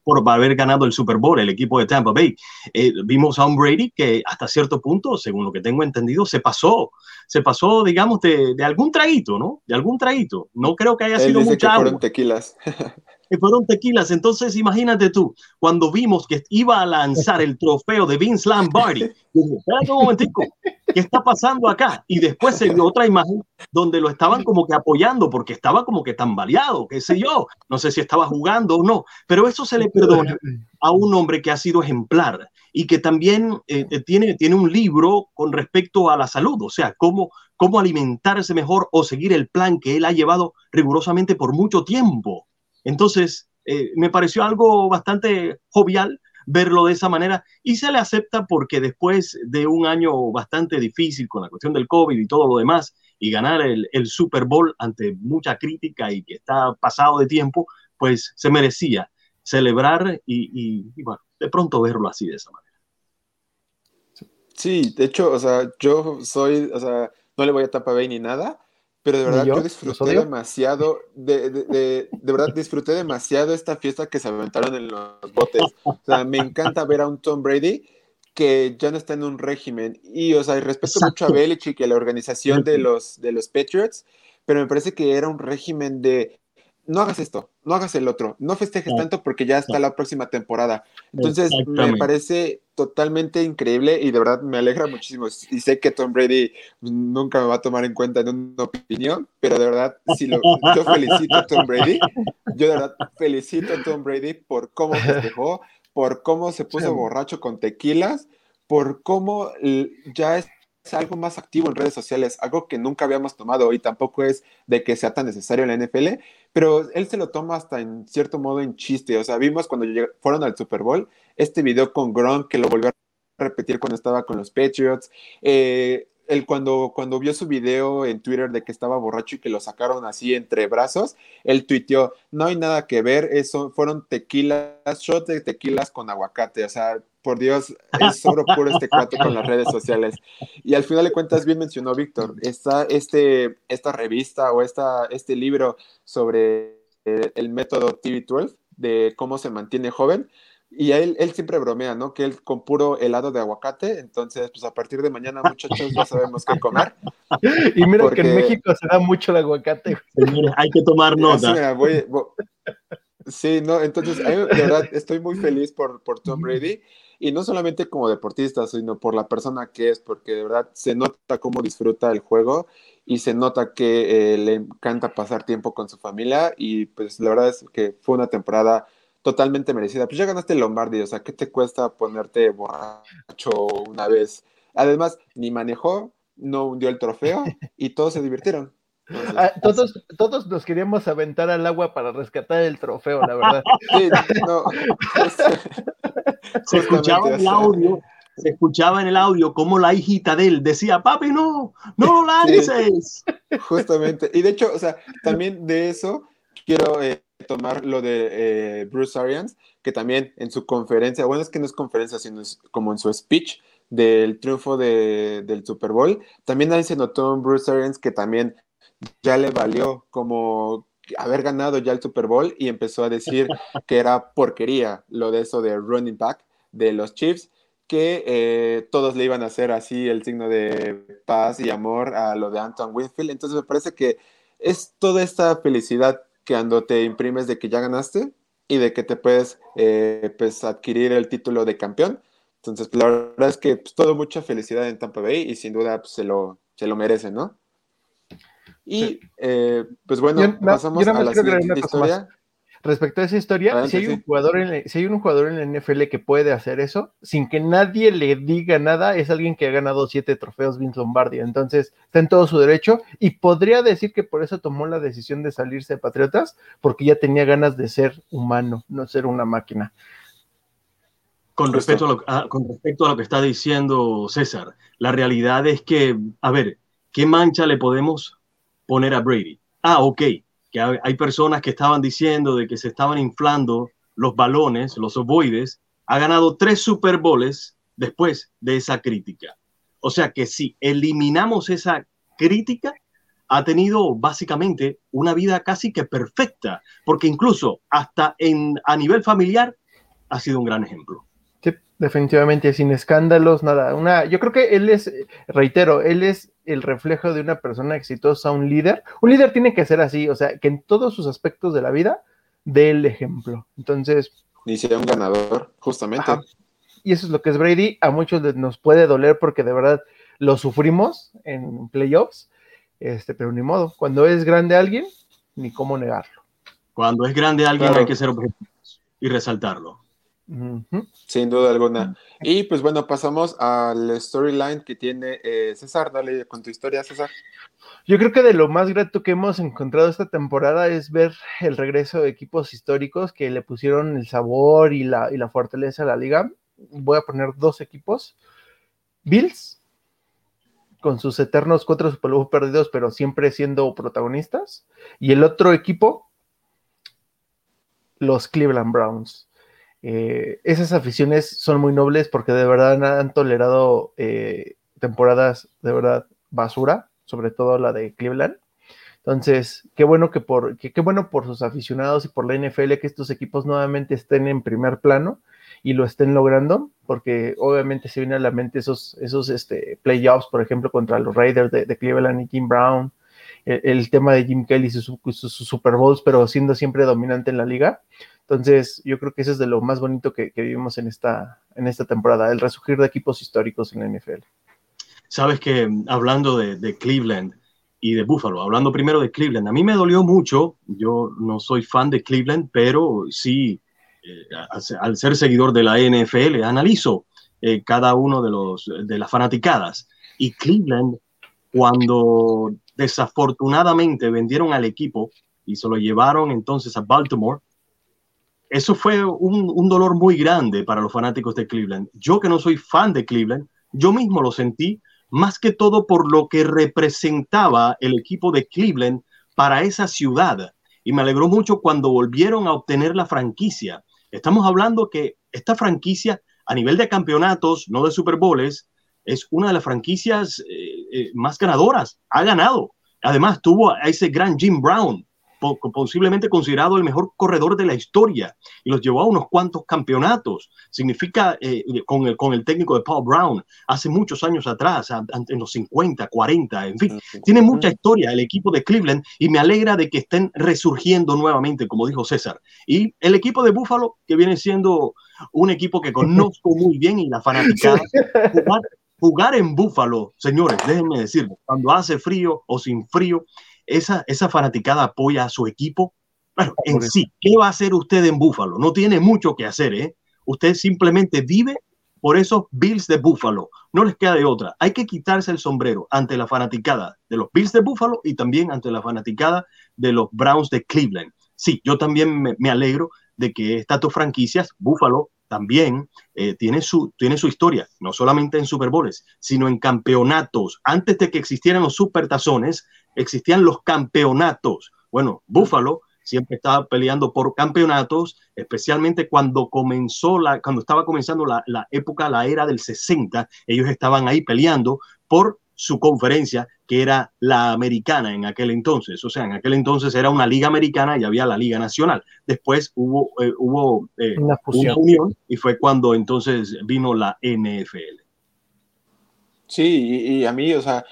Speaker 3: por haber ganado el Super Bowl, el equipo de Tampa Bay. Eh, vimos a un Brady que hasta cierto punto, según lo que tengo entendido, se pasó, se pasó, digamos, de, algún traguito, ¿no? De algún traguito. No creo que haya sido mucha agua.
Speaker 1: tequilas.
Speaker 3: fueron tequilas. Entonces, imagínate tú, cuando vimos que iba a lanzar el trofeo de Vince Lombardi, dije, espérate un momentico, ¿qué está pasando acá? Y después se vio otra imagen donde lo estaban como que apoyando porque estaba como que tambaleado, qué sé yo, no sé si estaba jugando o no, pero eso se le perdona a un hombre que ha sido ejemplar y que también eh, eh, tiene, tiene un libro con respecto a la salud, o sea, cómo, cómo alimentarse mejor o seguir el plan que él ha llevado rigurosamente por mucho tiempo. Entonces, eh, me pareció algo bastante jovial verlo de esa manera y se le acepta porque después de un año bastante difícil con la cuestión del COVID y todo lo demás y ganar el, Super Bowl ante mucha crítica y que está pasado de tiempo, pues se merecía celebrar y, bueno, de pronto verlo así de esa manera.
Speaker 1: Sí, de hecho, o sea, yo soy, o sea, no le voy a Tampa Bay ni nada, pero de verdad yo, disfruté demasiado, de, de, de, de, verdad disfruté demasiado esta fiesta que se aventaron en los botes. O sea, me encanta ver a un Tom Brady que ya no está en un régimen. Y, o sea, respeto mucho a Belichick y a la organización de los, de los Patriots, pero me parece que era un régimen de no hagas esto, no hagas el otro, no festejes tanto porque ya está la próxima temporada. Entonces, me parece totalmente increíble y de verdad me alegra muchísimo. Y sé que Tom Brady nunca me va a tomar en cuenta en una opinión, pero de verdad, si lo, yo felicito a Tom Brady, yo de verdad felicito a Tom Brady por cómo festejó, por cómo se puso borracho con tequilas, por cómo ya algo más activo en redes sociales, algo que nunca habíamos tomado y tampoco es de que sea tan necesario en la NFL, pero él se lo toma hasta en cierto modo en chiste. O sea, vimos cuando fueron al Super Bowl este video con Gronk que lo volvió a repetir cuando estaba con los Patriots. Eh, él cuando, cuando vio su video en Twitter de que estaba borracho y que lo sacaron así entre brazos, él tuiteó, no hay nada que ver, eso fueron tequilas, shots de tequilas con aguacate, o sea, por Dios, es oro puro este cuate con las redes sociales. Y al final de cuentas, bien mencionó Víctor, está este, esta revista o esta, este libro sobre el, el método TV12 de cómo se mantiene joven, y él, él siempre bromea, ¿no? Que él con puro helado de aguacate, entonces, pues a partir de mañana, muchachos, ya sabemos qué comer.
Speaker 2: Y mira que en México se da mucho el aguacate.
Speaker 3: hay que tomar nota.
Speaker 1: Sí, no, entonces, de verdad, estoy muy feliz por, por Tom Brady, y no solamente como deportista, sino por la persona que es, porque de verdad se nota cómo disfruta el juego y se nota que eh, le encanta pasar tiempo con su familia, y pues la verdad es que fue una temporada totalmente merecida. Pues ya ganaste Lombardi, o sea, ¿qué te cuesta ponerte borracho una vez? Además, ni manejó, no hundió el trofeo y todos se divirtieron.
Speaker 2: Ah, todos, todos nos queríamos aventar al agua para rescatar el trofeo, la verdad. Sí, no,
Speaker 3: se escuchaba en el audio, se escuchaba en el audio como la hijita de él decía, papi, no, no lo lances.
Speaker 1: justamente. Y de hecho, o sea, también de eso quiero eh, tomar lo de eh, Bruce Arians, que también en su conferencia, bueno, es que no es conferencia, sino es como en su speech del triunfo del Super Bowl, también ahí se notó en Bruce Arians que también ya le valió como haber ganado ya el Super Bowl y empezó a decir que era porquería lo de eso de running back de los Chiefs, que eh, todos le iban a hacer así el signo de paz y amor a lo de Anton Winfield. Entonces me parece que es toda esta felicidad que cuando te imprimes de que ya ganaste y de que te puedes eh, pues, adquirir el título de campeón. Entonces, la verdad es que pues, todo mucha felicidad en Tampa Bay y sin duda pues, se, lo, se lo merece, ¿no? Y eh, pues bueno, pasamos a la siguiente historia.
Speaker 2: respecto a esa historia, si hay, un jugador en, si hay un jugador en la NFL que puede hacer eso, sin que nadie le diga nada, es alguien que ha ganado siete trofeos Vince Lombardi. Entonces, está en todo su derecho y podría decir que por eso tomó la decisión de salirse de Patriotas, porque ya tenía ganas de ser humano, no ser una máquina.
Speaker 3: Con respecto, a lo, ah, con respecto a lo que está diciendo César, la realidad es que, a ver, ¿qué mancha le podemos poner a Brady? Ah, ok, que hay personas que estaban diciendo de que se estaban inflando los balones, los ovoides, ha ganado tres Super Bowls después de esa crítica. O sea que si eliminamos esa crítica, ha tenido básicamente una vida casi que perfecta, porque incluso hasta en, a nivel familiar ha sido un gran ejemplo.
Speaker 2: Definitivamente, sin escándalos, nada. Una, yo creo que él es, reitero, él es el reflejo de una persona exitosa, un líder. Un líder tiene que ser así, o sea, que en todos sus aspectos de la vida dé el ejemplo. Entonces.
Speaker 1: Y sea un ganador, justamente.
Speaker 2: Y eso es lo que es Brady. A muchos nos puede doler porque de verdad lo sufrimos en playoffs, este, pero ni modo. Cuando es grande alguien, ni cómo negarlo.
Speaker 3: Cuando es grande alguien hay que ser objetivos y resaltarlo.
Speaker 1: Sin duda alguna. Y pues bueno, pasamos al storyline que tiene eh, César. Dale con tu historia, César.
Speaker 2: Yo creo que de lo más grato que hemos encontrado esta temporada es ver el regreso de equipos históricos que le pusieron el sabor y la, y la fortaleza a la liga. Voy a poner dos equipos. Bills, con sus eternos cuatro Super perdidos, pero siempre siendo protagonistas. Y el otro equipo, los Cleveland Browns eh, esas aficiones son muy nobles porque de verdad han tolerado eh, temporadas de verdad basura, sobre todo la de Cleveland. Entonces, qué bueno que por, qué bueno por sus aficionados y por la NFL que estos equipos nuevamente estén en primer plano y lo estén logrando, porque obviamente se viene a la mente esos, esos este, playoffs, por ejemplo, contra los Raiders de, Cleveland y Jim Brown, el, tema de Jim Kelly y sus, Super Bowls, pero siendo siempre dominante en la liga. Entonces, yo creo que eso es de lo más bonito que, vivimos en esta, en esta temporada, el resurgir de equipos históricos en la NFL.
Speaker 3: Sabes que hablando de, Cleveland y de Buffalo, hablando primero de Cleveland, a mí me dolió mucho, yo no soy fan de Cleveland, pero sí, eh, al ser seguidor de la NFL, analizo eh, cada uno de, los, de las fanaticadas. Y Cleveland, cuando desafortunadamente vendieron al equipo y se lo llevaron entonces a Baltimore, eso fue un, dolor muy grande para los fanáticos de Cleveland. Yo que no soy fan de Cleveland, yo mismo lo sentí, más que todo por lo que representaba el equipo de Cleveland para esa ciudad. Y me alegró mucho cuando volvieron a obtener la franquicia. Estamos hablando que esta franquicia a nivel de campeonatos, no de Super Bowls, es una de las franquicias eh, eh, más ganadoras. Ha ganado. Además, tuvo a ese gran Jim Brown, posiblemente considerado el mejor corredor de la historia y los llevó a unos cuantos campeonatos. Significa, eh, con, el, con el técnico de Paul Brown, hace muchos años atrás, en los 50, 40, en fin, tiene mucha historia el equipo de Cleveland y me alegra de que estén resurgiendo nuevamente, como dijo César. Y el equipo de Buffalo, que viene siendo un equipo que conozco muy bien y la fanaticada, jugar, jugar en Buffalo, señores, déjenme decirlo, cuando hace frío o sin frío, esa, esa fanaticada apoya a su equipo. Bueno, en sí, ¿qué va a hacer usted en Búfalo? No tiene mucho que hacer, ¿eh? Usted simplemente vive por esos Bills de Búfalo. No les queda de otra. Hay que quitarse el sombrero ante la fanaticada de los Bills de Búfalo y también ante la fanaticada de los Browns de Cleveland. Sí, yo también me, alegro de que estas dos franquicias, Búfalo también eh, tiene, su, tiene su historia, no solamente en Super Bowls, sino en campeonatos. Antes de que existieran los supertazones, existían los campeonatos. Bueno, Buffalo siempre estaba peleando por campeonatos, especialmente cuando comenzó la, cuando estaba comenzando la, la, época, la era del 60, ellos estaban ahí peleando por su conferencia, que era la americana en aquel entonces. O sea, en aquel entonces era una liga americana y había la liga nacional. Después hubo, eh, hubo eh, una, fusión. unión y fue cuando entonces vino la NFL.
Speaker 1: Sí, y, y a mí, o sea,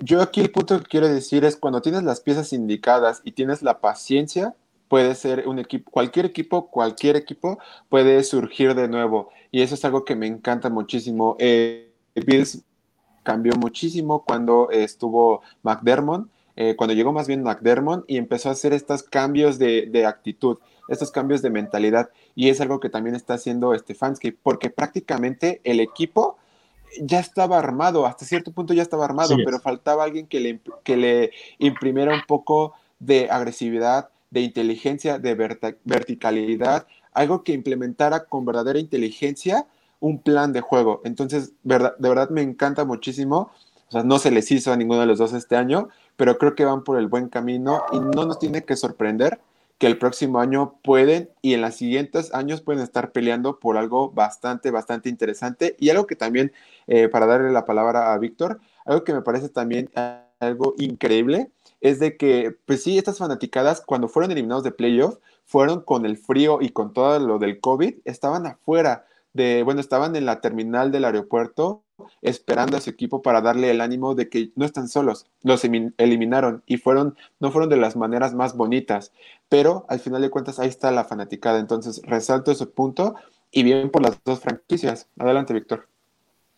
Speaker 1: yo aquí el punto que quiero decir es cuando tienes las piezas indicadas y tienes la paciencia, puede ser un equipo, cualquier equipo, cualquier equipo puede surgir de nuevo. Y eso es algo que me encanta muchísimo. Eh, Bills cambió muchísimo cuando estuvo McDermott, eh, cuando llegó más bien McDermott y empezó a hacer estos cambios de, de, actitud, estos cambios de mentalidad. Y es algo que también está haciendo Stefanski, porque prácticamente el equipo ya estaba armado, hasta cierto punto ya estaba armado, pero faltaba alguien que le, que le imprimiera un poco de agresividad, de inteligencia, de verticalidad, algo que implementara con verdadera inteligencia un plan de juego. Entonces, verdad, de verdad me encanta muchísimo. O sea, no se les hizo a ninguno de los dos este año, pero creo que van por el buen camino y no nos tiene que sorprender que el próximo año pueden y en los siguientes años pueden estar peleando por algo bastante, bastante interesante y algo que también, eh, para darle la palabra a Víctor, algo que me parece también algo increíble es de que, pues sí, estas fanaticadas cuando fueron eliminados de playoff, fueron con el frío y con todo lo del COVID, estaban afuera de, bueno, estaban en la terminal del aeropuerto esperando a su equipo para darle el ánimo de que no están solos. Los eliminaron y fueron, no fueron de las maneras más bonitas, pero al final de cuentas ahí está la fanaticada. Entonces resalto ese punto y bien por las dos franquicias. Adelante, Víctor.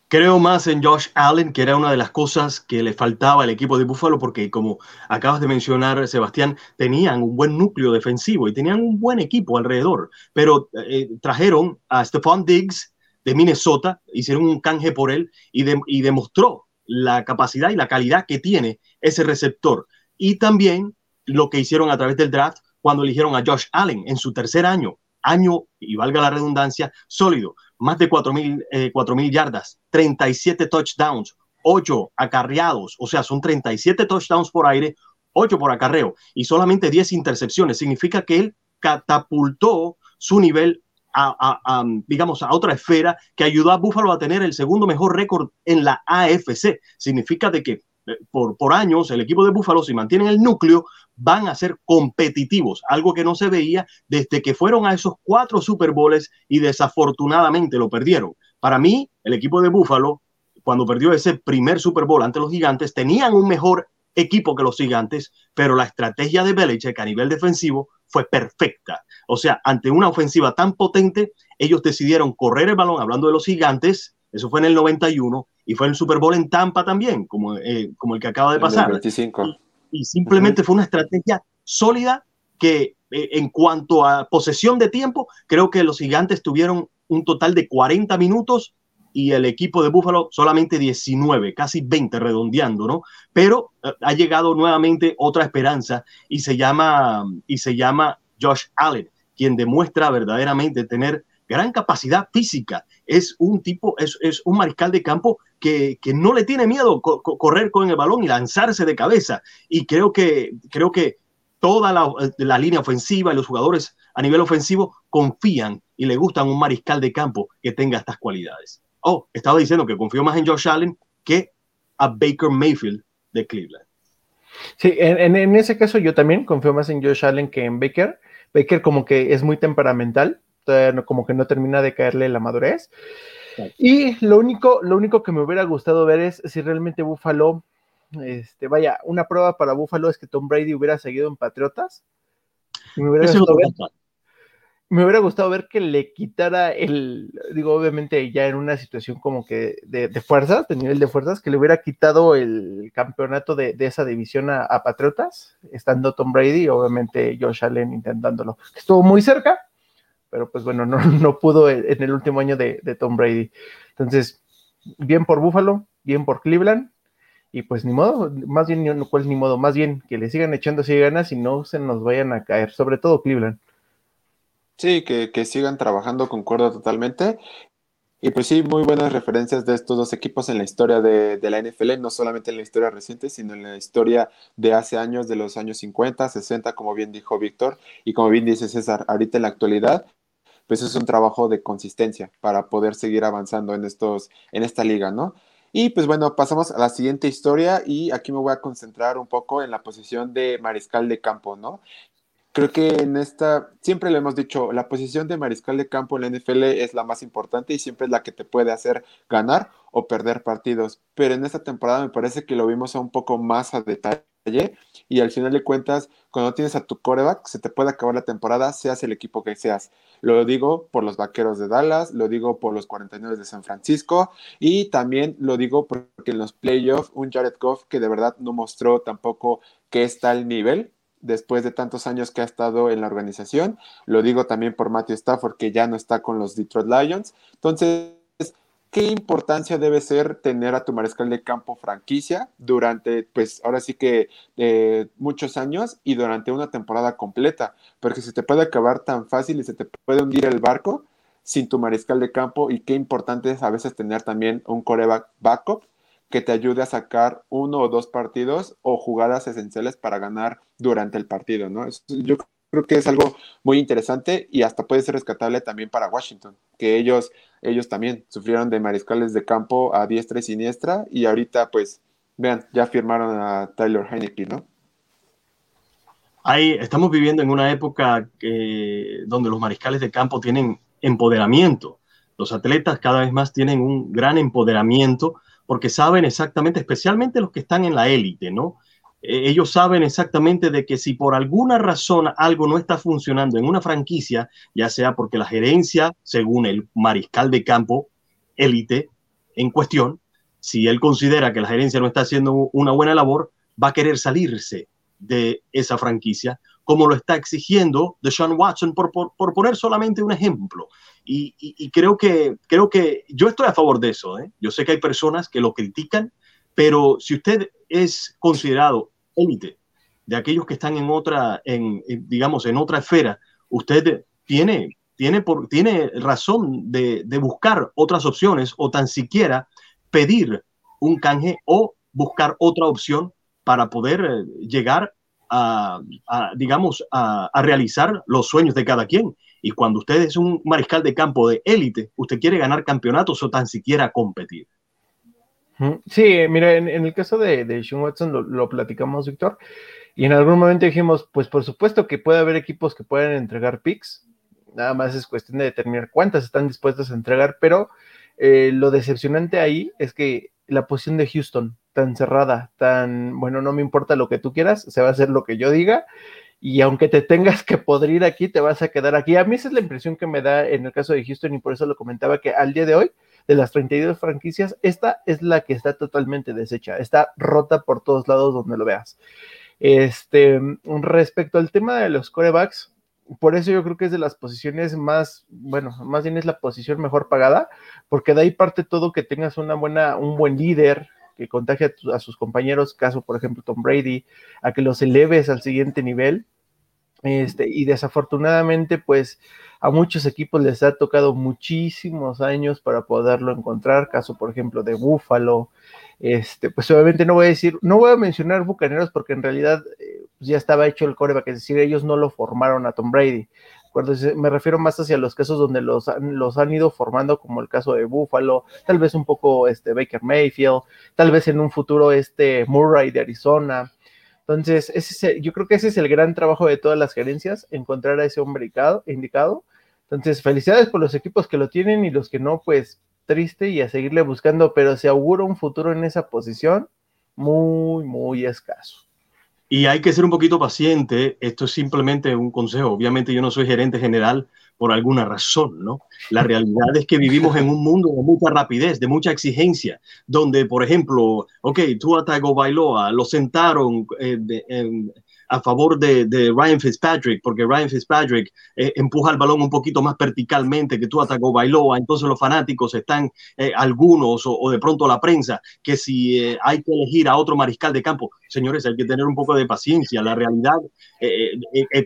Speaker 3: Creo más en Josh Allen, que era una de las cosas que le faltaba al equipo de Buffalo, porque como acabas de mencionar, Sebastián, tenían un buen núcleo defensivo y tenían un buen equipo alrededor, pero eh, trajeron a Stephon Diggs, de Minnesota, hicieron un canje por él y, y demostró la capacidad y la calidad que tiene ese receptor. Y también lo que hicieron a través del draft cuando eligieron a Josh Allen en su tercer año, año, y valga la redundancia, sólido, más de 4.000 eh, yardas, 37 touchdowns, 8 acarreados, o sea, son 37 touchdowns por aire, 8 por acarreo y solamente 10 intercepciones. Significa que él catapultó su nivel a, digamos, a otra esfera que ayudó a Buffalo a tener el segundo mejor récord en la AFC. Significa de que por, años el equipo de Buffalo, si mantienen el núcleo, van a ser competitivos, algo que no se veía desde que fueron a esos cuatro Super Bowls y desafortunadamente lo perdieron. Para mí, el equipo de Buffalo, cuando perdió ese primer Super Bowl ante los gigantes, tenían un mejor equipo que los gigantes, pero la estrategia de Belichick a nivel defensivo fue perfecta. O sea, ante una ofensiva tan potente, ellos decidieron correr el balón, hablando de los gigantes, eso fue en el 91, y fue en el Super Bowl en Tampa también, como, eh, como el que acaba de pasar. Y, simplemente fue una estrategia sólida que eh, en cuanto a posesión de tiempo, creo que los gigantes tuvieron un total de 40 minutos y el equipo de Buffalo solamente 19, casi 20 redondeando, ¿no? Pero eh, ha llegado nuevamente otra esperanza y se llama, y se llama Josh Allen, quien demuestra verdaderamente tener gran capacidad física. Es un tipo, es, un mariscal de campo que, que no le tiene miedo correr con el balón y lanzarse de cabeza. Y creo que, creo que toda la, la, línea ofensiva y los jugadores a nivel ofensivo confían y le gustan un mariscal de campo que tenga estas cualidades. Oh, estaba diciendo que confío más en Josh Allen que a Baker Mayfield de Cleveland.
Speaker 2: Sí, en, en, ese caso yo también confío más en Josh Allen que en Baker. Baker como que es muy temperamental, como que no termina de caerle la madurez. Y lo único, lo único que me hubiera gustado ver es si realmente Buffalo, este, vaya, una prueba para Buffalo es que Tom Brady hubiera seguido en Patriotas. Me hubiera, gustado ver, me hubiera gustado ver que le quitara el, digo, obviamente ya en una situación como que de, fuerzas, de nivel de fuerzas, que le hubiera quitado el campeonato de, esa división a, a, Patriotas, estando Tom Brady, obviamente Josh Allen intentándolo. Estuvo muy cerca, pero pues bueno, no, no pudo en el último año de, Tom Brady. Entonces, bien por Buffalo, bien por Cleveland, y pues ni modo, más bien, cuál ni modo, más bien que le sigan echando así ganas y no se nos vayan a caer, sobre todo Cleveland.
Speaker 1: Sí, que, que sigan trabajando, concuerdo totalmente. Y pues sí, muy buenas referencias de estos dos equipos en la historia de, de, la NFL, no solamente en la historia reciente, sino en la historia de hace años, de los años 50, 60, como bien dijo Víctor, y como bien dice César, ahorita en la actualidad, pues es un trabajo de consistencia para poder seguir avanzando en, estos, en esta liga, ¿no? Y pues bueno, pasamos a la siguiente historia y aquí me voy a concentrar un poco en la posición de mariscal de campo, ¿no? Creo que en esta, siempre le hemos dicho, la posición de mariscal de campo en la NFL es la más importante y siempre es la que te puede hacer ganar o perder partidos. Pero en esta temporada me parece que lo vimos un poco más a detalle y al final de cuentas, cuando tienes a tu coreback, se te puede acabar la temporada, seas el equipo que seas. Lo digo por los Vaqueros de Dallas, lo digo por los 49 de San Francisco y también lo digo porque en los playoffs un Jared Goff que de verdad no mostró tampoco que está al nivel después de tantos años que ha estado en la organización. Lo digo también por Matthew Stafford que ya no está con los Detroit Lions. Entonces, ¿qué importancia debe ser tener a tu mariscal de campo franquicia durante, pues ahora sí que eh, muchos años y durante una temporada completa? Porque se te puede acabar tan fácil y se te puede hundir el barco sin tu mariscal de campo y qué importante es a veces tener también un coreback backup que te ayude a sacar uno o dos partidos o jugadas esenciales para ganar durante el partido, ¿no? Yo creo que es algo muy interesante y hasta puede ser rescatable también para Washington, que ellos, ellos también sufrieron de mariscales de campo a diestra y siniestra y ahorita pues, vean, ya firmaron a Tyler Heineke, ¿no?
Speaker 3: Ahí estamos viviendo en una época donde los mariscales de campo tienen empoderamiento. Los atletas cada vez más tienen un gran empoderamiento porque saben exactamente, especialmente los que están en la élite, ¿no? Eh, ellos saben exactamente de que si por alguna razón algo no está funcionando en una franquicia, ya sea porque la gerencia, según el mariscal de campo élite en cuestión, si él considera que la gerencia no está haciendo una buena labor, va a querer salirse de esa franquicia, como lo está exigiendo Deshaun Watson, por, por poner solamente un ejemplo. Y, creo, que, creo que yo estoy a favor de eso. ¿eh? Yo sé que hay personas que lo critican, pero si usted es considerado élite de aquellos que están en otra, en, digamos, en otra esfera, usted tiene, tiene, por, tiene razón de, de buscar otras opciones o tan siquiera pedir un canje o buscar otra opción para poder eh, llegar a, a digamos, a, a, realizar los sueños de cada quien. Y cuando usted es un mariscal de campo de élite, usted quiere ganar campeonatos o tan siquiera competir.
Speaker 2: Sí, mira, en, el caso de, de Sean Watson lo, platicamos, Víctor, y en algún momento dijimos, pues por supuesto que puede haber equipos que puedan entregar picks, nada más es cuestión de determinar cuántas están dispuestas a entregar, pero eh, lo decepcionante ahí es que la posición de Houston, tan cerrada, tan, bueno, no me importa lo que tú quieras, se va a hacer lo que yo diga, y aunque te tengas que podrir aquí, te vas a quedar aquí. A mí esa es la impresión que me da en el caso de Houston y por eso lo comentaba que al día de hoy, de las 32 franquicias, esta es la que está totalmente deshecha, está rota por todos lados donde lo veas. Este, respecto al tema de los corebacks, por eso yo creo que es de las posiciones más, bueno, más bien es la posición mejor pagada, porque de ahí parte todo que tengas una buena, un buen líder que contagie a, sus compañeros, caso por ejemplo Tom Brady, a que los eleves al siguiente nivel. Este, y desafortunadamente, pues a muchos equipos les ha tocado muchísimos años para poderlo encontrar, caso por ejemplo de Buffalo, este, pues obviamente no voy a decir, no voy a mencionar Bucaneros porque en realidad eh, ya estaba hecho el coreback, es decir, ellos no lo formaron a Tom Brady. Me refiero más hacia los casos donde los, los han ido formando, como el caso de Buffalo, tal vez un poco este Baker Mayfield, tal vez en un futuro este Murray de Arizona. Entonces, ese yo creo que ese es el gran trabajo de todas las gerencias, encontrar a ese hombre indicado. Entonces, felicidades por los equipos que lo tienen y los que no, pues triste y a seguirle buscando, pero se augura un futuro en esa posición muy, muy escaso.
Speaker 3: Y hay que ser un poquito paciente. Esto es simplemente un consejo. Obviamente yo no soy gerente general por alguna razón, ¿no? La realidad es que vivimos en un mundo de mucha rapidez, de mucha exigencia, donde, por ejemplo, ok, tú Tago Bailoa lo sentaron eh, a favor de, Ryan Fitzpatrick, porque Ryan Fitzpatrick eh, empuja el balón un poquito más verticalmente que tú atacó Bailoa, entonces los fanáticos están, eh, algunos o, de pronto la prensa, que si hay que elegir a otro mariscal de campo, señores, hay que tener un poco de paciencia. La realidad,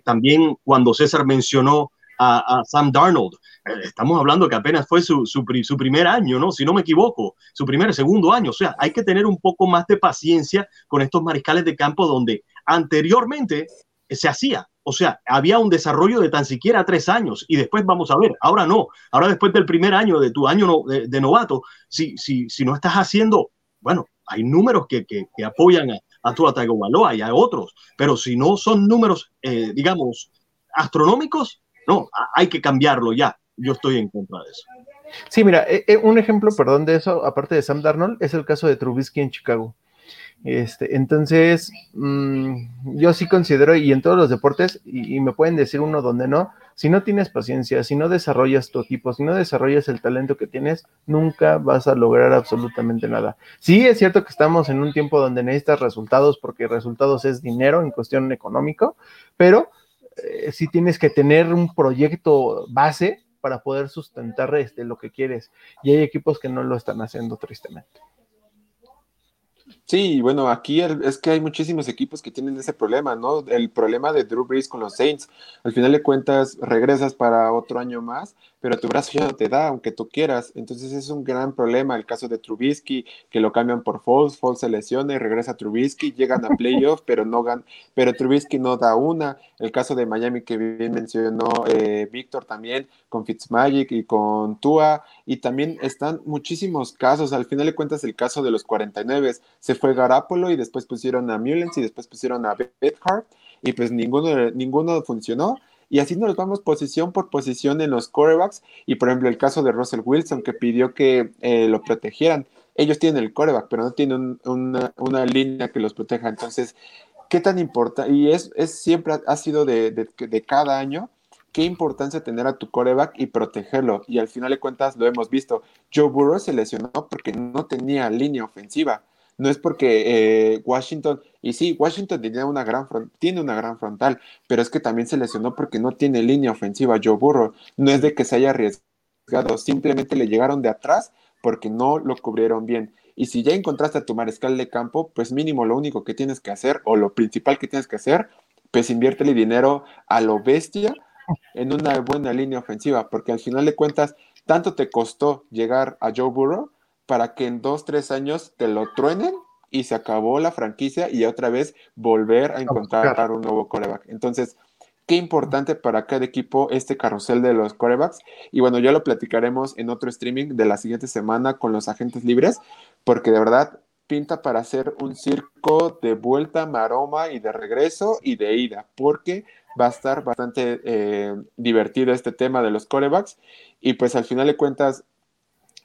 Speaker 3: también cuando César mencionó a, Sam Darnold. Estamos hablando que apenas fue su, su, primer año, ¿no? Si no me equivoco, su primer, segundo año. O sea, hay que tener un poco más de paciencia con estos mariscales de campo donde anteriormente se hacía. O sea, había un desarrollo de tan siquiera tres años y después vamos a ver, ahora no, ahora después del primer año de tu año de, novato, si, si, si no estás haciendo, bueno, hay números que, que, apoyan a, a tu Baloa y a otros, pero si no son números, eh, digamos, astronómicos, no, hay que cambiarlo ya. Yo estoy en contra de eso.
Speaker 2: Sí, mira, eh, eh, un ejemplo, perdón, de eso, aparte de Sam Darnold, es el caso de Trubisky en Chicago. Este, entonces, mm, yo sí considero, y en todos los deportes, y, me pueden decir uno donde no, si no tienes paciencia, si no desarrollas tu equipo, si no desarrollas el talento que tienes, nunca vas a lograr absolutamente nada. Sí, es cierto que estamos en un tiempo donde necesitas resultados, porque resultados es dinero en cuestión económico, pero eh, sí tienes que tener un proyecto base para poder sustentar este, lo que quieres. Y hay equipos que no lo están haciendo tristemente.
Speaker 1: Sí, bueno, aquí es que hay muchísimos equipos que tienen ese problema, ¿no? El problema de Drew Brees con los Saints. Al final de cuentas, regresas para otro año más, pero tu brazo ya no te da, aunque tú quieras. Entonces es un gran problema. El caso de Trubisky, que lo cambian por Foles, Foles se lesiona y regresa a Trubisky, llegan a playoff, pero no gan pero Trubisky no da una. El caso de Miami que bien mencionó eh, Víctor también, con Fitzmagic y con Tua, y también están muchísimos casos. Al final de cuentas, el caso de los 49 se fue Garapolo y después pusieron a Mullens y después pusieron a Bethard y pues ninguno, ninguno funcionó. Y así nos vamos posición por posición en los corebacks. Y por ejemplo, el caso de Russell Wilson, que pidió que eh, lo protegieran. Ellos tienen el coreback, pero no tienen una, línea que los proteja. Entonces, ¿qué tan importante? Y es, es siempre ha sido de, de, de, cada año. Qué importancia tener a tu coreback y protegerlo. Y al final de cuentas lo hemos visto. Joe Burrow se lesionó porque no tenía línea ofensiva no es porque eh, Washington, y sí, Washington tenía una gran tiene una gran frontal, pero es que también se lesionó porque no tiene línea ofensiva Joe Burrow, no es de que se haya arriesgado, simplemente le llegaron de atrás porque no lo cubrieron bien. Y si ya encontraste a tu mariscal de campo, pues mínimo lo único que tienes que hacer, o lo principal que tienes que hacer, pues inviértele dinero a lo bestia en una buena línea ofensiva, porque al final de cuentas, tanto te costó llegar a Joe Burrow para que en dos, tres años te lo truenen y se acabó la franquicia y otra vez volver a encontrar un nuevo coreback. Entonces, qué importante para cada equipo este carrusel de los corebacks. Y bueno, ya lo platicaremos en otro streaming de la siguiente semana con los agentes libres, porque de verdad pinta para hacer un circo de vuelta, maroma y de regreso y de ida, porque va a estar bastante eh, divertido este tema de los corebacks. Y pues al final de cuentas,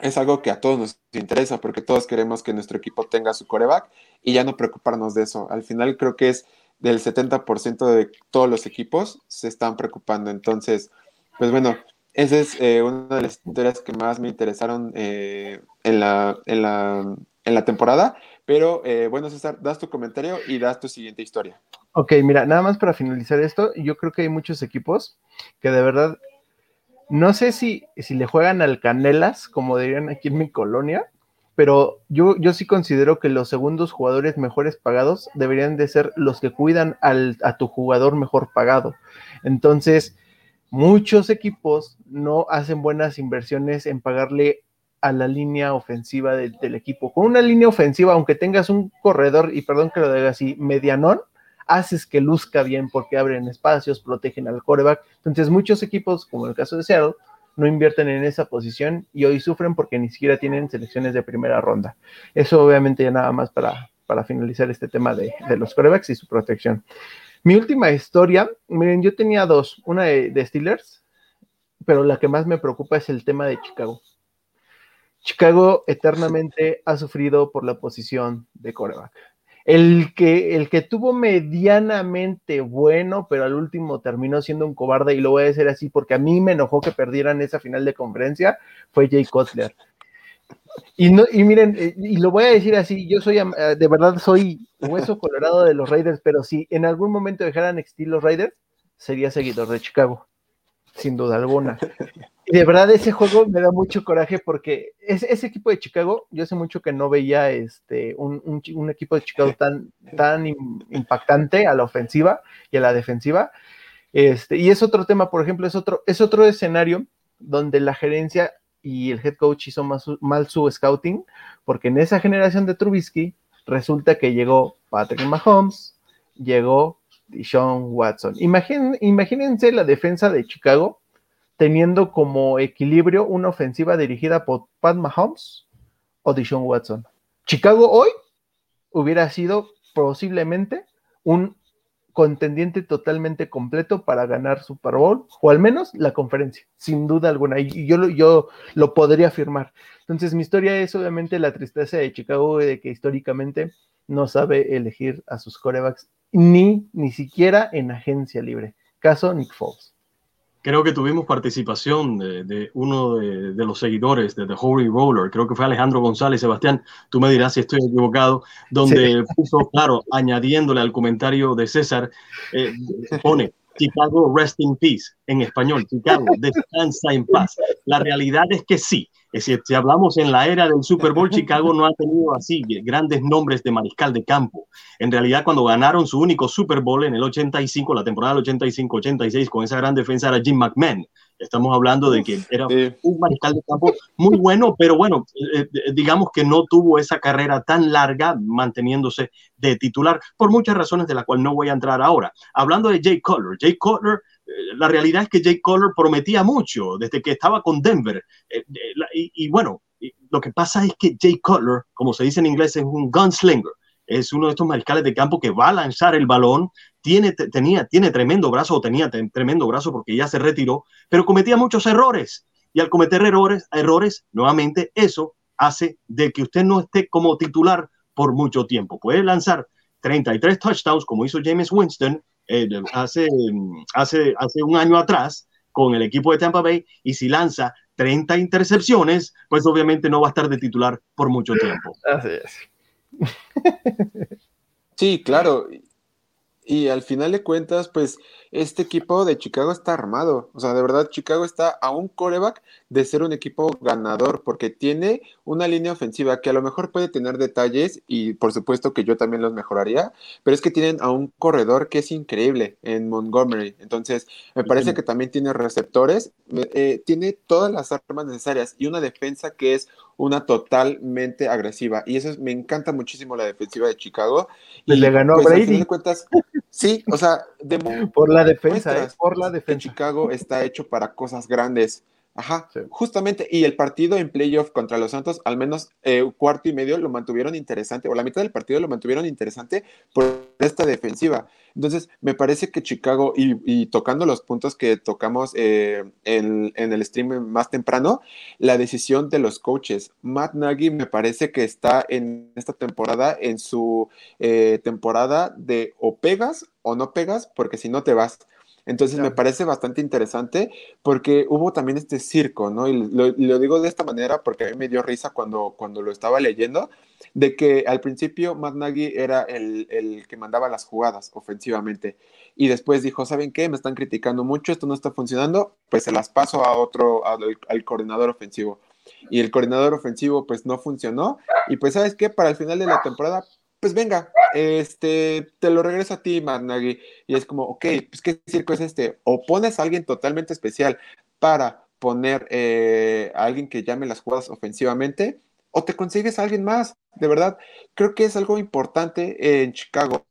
Speaker 1: es algo que a todos nos interesa porque todos queremos que nuestro equipo tenga su coreback y ya no preocuparnos de eso. Al final creo que es del 70% de todos los equipos se están preocupando. Entonces, pues bueno, esa es eh, una de las historias que más me interesaron eh, en, la, en, la, en la temporada, Pero eh, bueno, César, das tu comentario y das tu siguiente historia.
Speaker 2: Ok, mira, nada más para finalizar esto, yo creo que hay muchos equipos que de verdad, no sé si, si le juegan al Canelas, como dirían aquí en mi colonia, pero yo, yo sí considero que los segundos jugadores mejores pagados deberían de ser los que cuidan al, a tu jugador mejor pagado. Entonces, muchos equipos no hacen buenas inversiones en pagarle a la línea ofensiva del equipo. Con una línea ofensiva, aunque tengas un corredor, y perdón que lo diga así, medianón, haces que luzca bien porque abren espacios, protegen al coreback. Entonces, muchos equipos, como el caso de Seattle, no invierten en esa posición y hoy sufren porque ni siquiera tienen selecciones de primera ronda. Eso obviamente ya nada más para, para finalizar este tema de, los corebacks y su protección. Mi última historia, miren, yo tenía dos, una de, Steelers, pero la que más me preocupa es el tema de Chicago. Chicago eternamente ha sufrido por la posición de coreback. El que, el que tuvo medianamente bueno, pero al último terminó siendo un cobarde, y lo voy a decir así porque a mí me enojó que perdieran esa final de conferencia, fue Jay Cutler. Y, no, y miren, eh, y lo voy a decir así, yo soy, eh, de verdad soy hueso colorado de los Raiders, pero si en algún momento dejaran existir los Raiders, sería seguidor de Chicago, sin duda alguna. Y de verdad ese juego me da mucho coraje porque ese, ese equipo de Chicago, yo hace mucho que no veía este, un, un, equipo de Chicago tan, tan impactante a la ofensiva y a la defensiva. Este, y es otro tema, por ejemplo, es otro, es otro escenario donde la gerencia y el head coach hizo mal su scouting, porque en esa generación de Trubisky resulta que llegó Patrick Mahomes, llegó Deshaun Watson. imagínense la defensa de Chicago teniendo como equilibrio una ofensiva dirigida por Pat Mahomes o Deshaun Watson. Chicago hoy hubiera sido posiblemente un contendiente totalmente completo para ganar Super Bowl o al menos la conferencia, sin duda alguna. Y yo, yo lo podría afirmar. Entonces, mi historia es obviamente la tristeza de Chicago de que históricamente no sabe elegir a sus corebacks ni ni siquiera en agencia libre. Caso Nick Foles
Speaker 3: creo que tuvimos participación de, uno de, los seguidores de The Holy Roller, creo que fue Alejandro González. Sebastián, tú me dirás si estoy equivocado, donde puso, claro, añadiéndole al comentario de César, eh, pone Chicago Rest in Peace, en español, Chicago descansa en paz. La realidad es que sí, es si hablamos en la era del Super Bowl, Chicago no ha tenido así grandes nombres de mariscal de campo. En realidad, cuando ganaron su único Super Bowl en el 85, la temporada del 85-86, con esa gran defensa era Jim McMahon. Estamos hablando de que era un mariscal de campo muy bueno, pero bueno, eh, eh, digamos que no tuvo esa carrera tan larga manteniéndose de titular por muchas razones de las cuales no voy a entrar ahora. Hablando de Jay Cutler, Jay Cutler la realidad es que Jay Collar prometía mucho desde que estaba con Denver. Eh, y, bueno, lo que pasa es que Jay Cutler, como se dice en inglés, es un gunslinger. Es uno de estos mariscales de campo que va a lanzar el balón, tiene, tenía, tiene tremendo brazo o tenía tremendo brazo porque ya se retiró, pero cometía muchos errores. Y al cometer errores, errores, nuevamente eso hace de que usted no esté como titular por mucho tiempo. Puede lanzar 33 touchdowns como hizo James Winston eh, hace, hace, hace un año atrás con el equipo de Tampa Bay y si lanza 30 intercepciones, pues obviamente no va a estar de titular por mucho tiempo.
Speaker 2: Así es.
Speaker 1: Sí, claro. Y al final de cuentas, pues este equipo de Chicago está armado. O sea, de verdad, Chicago está a un coreback de ser un equipo ganador, porque tiene una línea ofensiva que a lo mejor puede tener detalles y por supuesto que yo también los mejoraría, pero es que tienen a un corredor que es increíble en Montgomery. Entonces, me parece que también tiene receptores, eh, tiene todas las armas necesarias y una defensa que es una totalmente agresiva. Y eso me encanta muchísimo la defensiva de Chicago.
Speaker 2: Y le ganó a pues, Brady.
Speaker 1: de cuentas, sí, o sea,
Speaker 2: por la defensa, ¿eh? por la defensa.
Speaker 1: Chicago está hecho para cosas grandes. Ajá, justamente, y el partido en playoff contra los Santos, al menos eh, cuarto y medio lo mantuvieron interesante, o la mitad del partido lo mantuvieron interesante por esta defensiva. Entonces, me parece que Chicago, y, tocando los puntos que tocamos eh, en, el stream más temprano, la decisión de los coaches. Matt Nagy me parece que está en esta temporada, en su eh, temporada de o pegas o no pegas, porque si no te vas. Entonces me parece bastante interesante porque hubo también este circo, ¿no? Y lo, digo de esta manera porque a mí me dio risa cuando, cuando lo estaba leyendo, de que al principio Matt Nagy era el, el, que mandaba las jugadas ofensivamente y después dijo, ¿saben qué? Me están criticando mucho, esto no está funcionando, pues se las paso a otro, al, al coordinador ofensivo. Y el coordinador ofensivo pues no funcionó y pues ¿sabes qué? Para el final de la temporada pues venga, este, te lo regreso a ti, Magnagui. Y es como, ok, pues qué circo es este. O pones a alguien totalmente especial para poner eh, a alguien que llame las jugadas ofensivamente, o te consigues a alguien más. De verdad, creo que es algo importante en Chicago.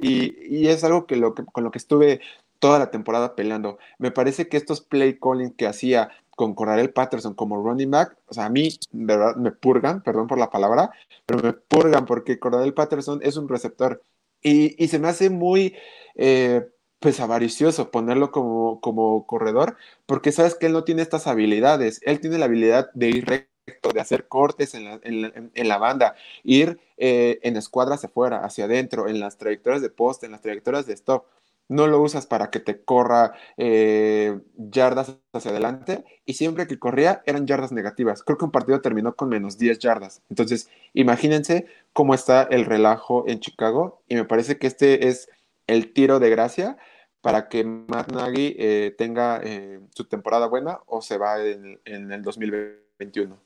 Speaker 1: Y, es algo que, lo con lo que estuve toda la temporada peleando. Me parece que estos play calling que hacía con Cordarel Patterson como running back, o sea, a mí, verdad, me purgan, perdón por la palabra, pero me purgan porque Cordarel Patterson es un receptor. Y, se me hace muy, eh, pues, avaricioso ponerlo como, como corredor, porque sabes que él no tiene estas habilidades, él tiene la habilidad de ir recto, de hacer cortes en la, en la, banda, ir eh, en escuadras hacia afuera, hacia adentro, en las trayectorias de poste, en las trayectorias de stop no lo usas para que te corra eh, yardas hacia adelante y siempre que corría eran yardas negativas. Creo que un partido terminó con menos 10 yardas. Entonces, imagínense cómo está el relajo en Chicago y me parece que este es el tiro de gracia para que Matt Nagy eh, tenga eh, su temporada buena o se va en, en el 2021.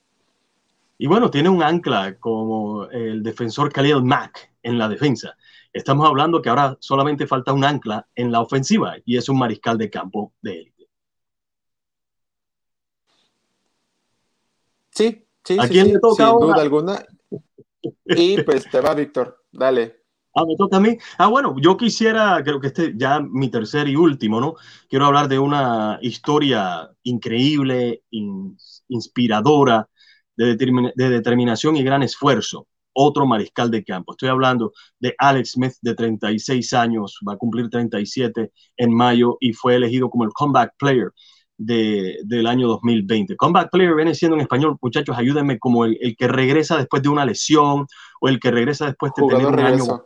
Speaker 3: Y bueno, tiene un ancla como el defensor Khalil Mack en la defensa. Estamos hablando que ahora solamente falta un ancla en la ofensiva y es un mariscal de campo de élite.
Speaker 1: Sí, sí, ¿A quién le toca sin duda alguna. Y pues te va, Víctor, dale.
Speaker 3: Ah, me toca a mí. Ah, bueno, yo quisiera, creo que este ya mi tercer y último, ¿no? Quiero hablar de una historia increíble, inspiradora, de, de determinación y gran esfuerzo otro mariscal de campo. Estoy hablando de Alex Smith, de 36 años, va a cumplir 37 en mayo y fue elegido como el comeback player de, del año 2020. Comeback player viene siendo en español, muchachos, ayúdenme, como el, que regresa después de una lesión o el que regresa después de tener un año.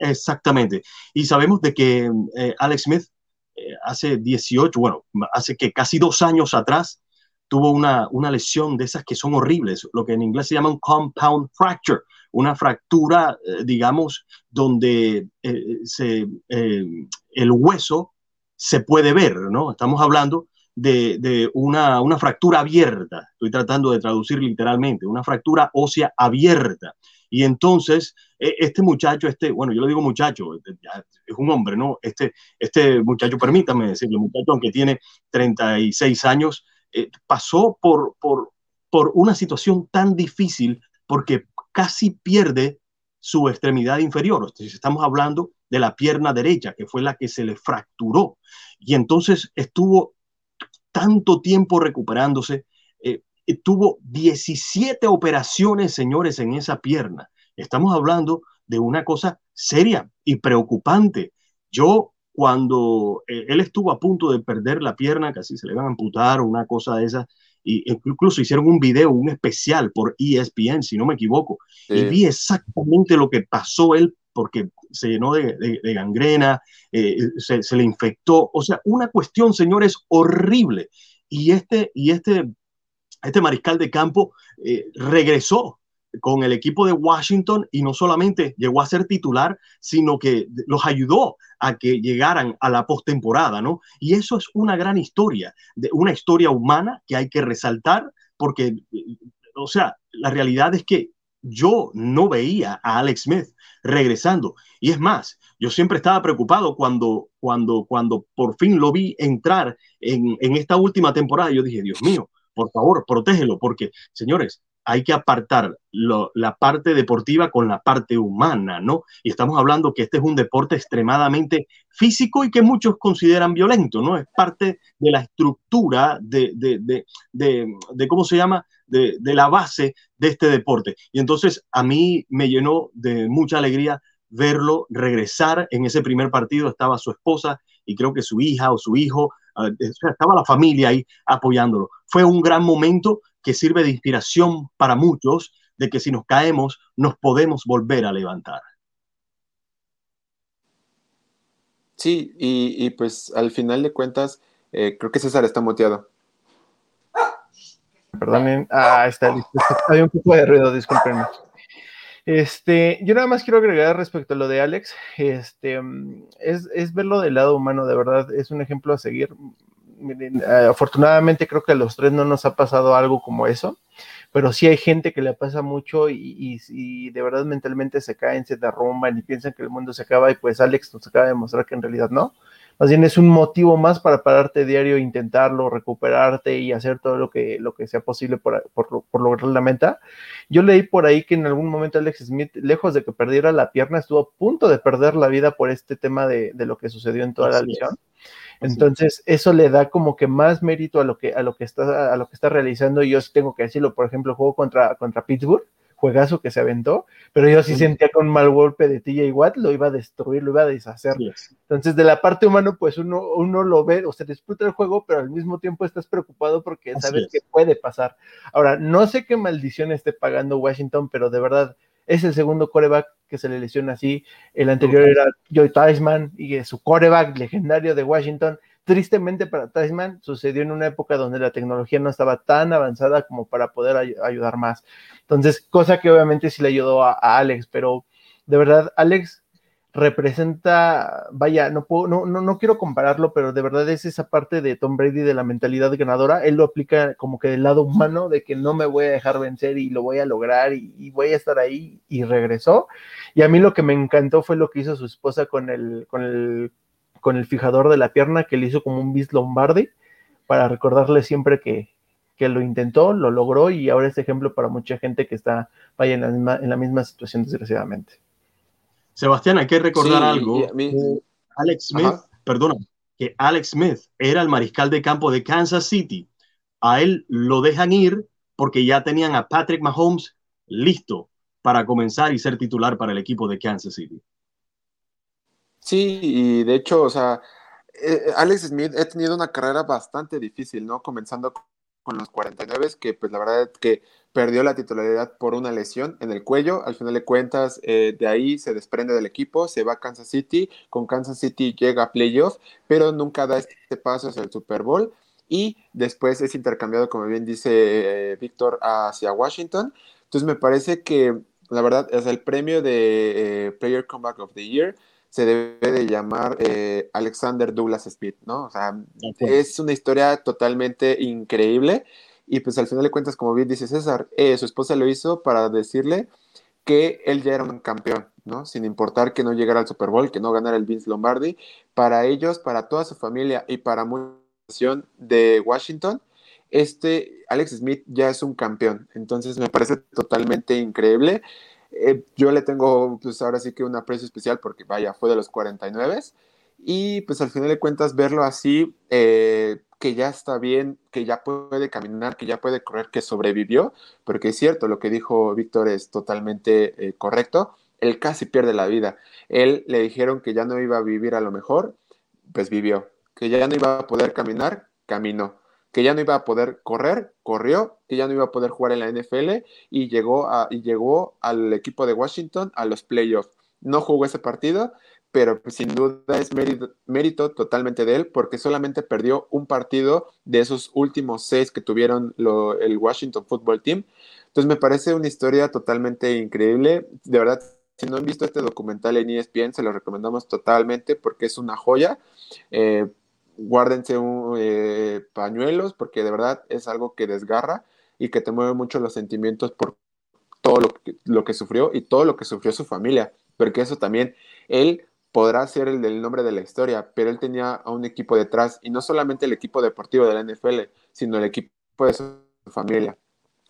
Speaker 3: Exactamente. Y sabemos de que eh, Alex Smith eh, hace 18, bueno, hace que casi dos años atrás tuvo una, una lesión de esas que son horribles, lo que en inglés se llama un compound fracture, una fractura, eh, digamos, donde eh, se, eh, el hueso se puede ver, ¿no? Estamos hablando de, de una, una, fractura abierta, estoy tratando de traducir literalmente, una fractura ósea abierta. Y entonces, e, este muchacho, este, bueno, yo le digo muchacho, es un hombre, ¿no? Este, este muchacho, permítame decirle, muchacho, aunque tiene 36 años, eh, pasó por, por, por una situación tan difícil porque casi pierde su extremidad inferior. Estamos hablando de la pierna derecha, que fue la que se le fracturó. Y entonces estuvo tanto tiempo recuperándose. Eh, tuvo 17 operaciones, señores, en esa pierna. Estamos hablando de una cosa seria y preocupante. Yo cuando eh, él estuvo a punto de perder la pierna, casi se le iban a amputar o una cosa de esas, y incluso hicieron un video, un especial por ESPN, si no me equivoco, y vi exactamente lo que pasó él porque se llenó de, gangrena, eh, se, le infectó, o sea, una cuestión, señores, horrible. Y este, y este, este mariscal de campo eh, regresó con el equipo de Washington y no solamente llegó a ser titular, sino que los ayudó a que llegaran a la postemporada, ¿no? Y eso es una gran historia, de una historia humana que hay que resaltar porque, o sea, la realidad es que yo no veía a Alex Smith regresando. Y es más, yo siempre estaba preocupado cuando, cuando, cuando por fin lo vi entrar en, en esta última temporada. Yo dije, Dios mío, por favor, protégelo, porque, señores, hay que apartar la parte deportiva con la parte humana, ¿no? Y estamos hablando que este es un deporte extremadamente físico y que muchos consideran violento, ¿no? Es parte de la estructura de, de, de, de ¿cómo se llama? De, la base de este deporte. Y entonces a mí me llenó de mucha alegría verlo regresar. En ese primer partido estaba su esposa y creo que su hija o su hijo, ah, estaba la familia ahí apoyándolo. Fue un gran momento que sirve de inspiración para muchos de que si nos caemos nos podemos volver a levantar.
Speaker 1: Sí, y, pues al final de cuentas, eh, creo que César está muteado.
Speaker 2: Perdonen, ah, está listo. Hay un poco de ruido, discúlpenme. Este, yo nada más quiero agregar respecto a lo de Alex, este, es, es verlo del lado humano, de verdad, es un ejemplo a seguir. Eh, afortunadamente creo que a los tres no nos ha pasado algo como eso, pero sí hay gente que le pasa mucho y, y, de verdad mentalmente se caen, se derrumban y piensan que el mundo se acaba y pues Alex nos acaba de demostrar que en realidad no. Más bien es un motivo más para pararte diario, intentarlo, recuperarte y hacer todo lo que, lo que sea posible por, por, por, lograr la meta. Yo leí por ahí que en algún momento Alex Smith, lejos de que perdiera la pierna, estuvo a punto de perder la vida por este tema de, de lo que sucedió en toda la lesión. Entonces, eso le da como que más mérito a lo que, a lo que está, a lo que está realizando. Y yo tengo que decirlo, por ejemplo, juego contra, contra Pittsburgh juegazo que se aventó, pero yo sí sentía que un mal golpe de TJ Watt lo iba a destruir, lo iba a deshacer. Entonces, de la parte humana, pues uno, uno lo ve, o sea, disfruta el juego, pero al mismo tiempo estás preocupado porque sabes que puede pasar. Ahora, no sé qué maldición esté pagando Washington, pero de verdad, es el segundo coreback que se le lesiona así. El anterior era Joy Tysman y su coreback legendario de Washington tristemente para Tyson sucedió en una época donde la tecnología no estaba tan avanzada como para poder ayudar más. Entonces, cosa que obviamente sí le ayudó a, Alex, pero de verdad, Alex representa, vaya, no, puedo, no, no, no, quiero compararlo, pero de verdad es esa parte de Tom Brady de la mentalidad ganadora. Él lo aplica como que del lado humano, de que no me voy a dejar vencer y lo voy a lograr y, voy a estar ahí y regresó. Y a mí lo que me encantó fue lo que hizo su esposa con el, con el con el fijador de la pierna que le hizo como un bis Lombardi para recordarle siempre que, lo intentó, lo logró y ahora es ejemplo para mucha gente que está vaya en la misma, en la misma situación desgraciadamente.
Speaker 3: Sebastián, hay que recordar algo. Alex Smith, perdona, que Alex Smith era el mariscal de campo de Kansas City. A él lo dejan ir porque ya tenían a Patrick Mahomes listo para comenzar y ser titular para el equipo de Kansas City.
Speaker 1: Sí, y de hecho, o sea, eh, Alex Smith ha tenido una carrera bastante difícil, ¿no? Comenzando con los 49, que pues la verdad es que perdió la titularidad por una lesión en el cuello. Al final de cuentas, eh, de ahí se desprende del equipo, se va a Kansas City. Con Kansas City llega a playoff, pero nunca da este paso hacia el Super Bowl. Y después es intercambiado, como bien dice eh, Víctor, hacia Washington. Entonces me parece que, la verdad, es el premio de Player Comeback of the Year se debe de llamar eh, Alexander Douglas Smith, ¿no? O sea, es una historia totalmente increíble y pues al final de cuentas, como bien dice César, eh, su esposa lo hizo para decirle que él ya era un campeón, ¿no? Sin importar que no llegara al Super Bowl, que no ganara el Vince Lombardi, para ellos, para toda su familia y para mucha de Washington, este Alex Smith ya es un campeón. Entonces me parece totalmente increíble. Eh, yo le tengo, pues ahora sí que un aprecio especial porque, vaya, fue de los 49 y pues al final de cuentas verlo así, eh, que ya está bien, que ya puede caminar, que ya puede correr, que sobrevivió, porque es cierto, lo que dijo Víctor es totalmente eh, correcto, él casi pierde la vida. Él le dijeron que ya no iba a vivir a lo mejor, pues vivió, que ya no iba a poder caminar, caminó que ya no iba a poder correr, corrió, que ya no iba a poder jugar en la NFL y llegó, y llegó al equipo de Washington a los playoffs. No jugó ese partido, pero sin duda es mérito, totalmente de él porque solamente perdió un partido de esos últimos seis que tuvieron el Washington Football Team. Entonces me parece una historia totalmente increíble. De verdad, si no han visto este documental en ESPN, se lo recomendamos totalmente porque es una joya. Eh, guárdense un, eh, pañuelos porque de verdad es algo que desgarra y que te mueve mucho los sentimientos por todo lo lo que sufrió y todo lo que sufrió su familia, porque eso también, él podrá ser el del nombre de la historia, pero él tenía a un equipo detrás y no solamente el equipo deportivo de la NFL, sino el equipo de su familia.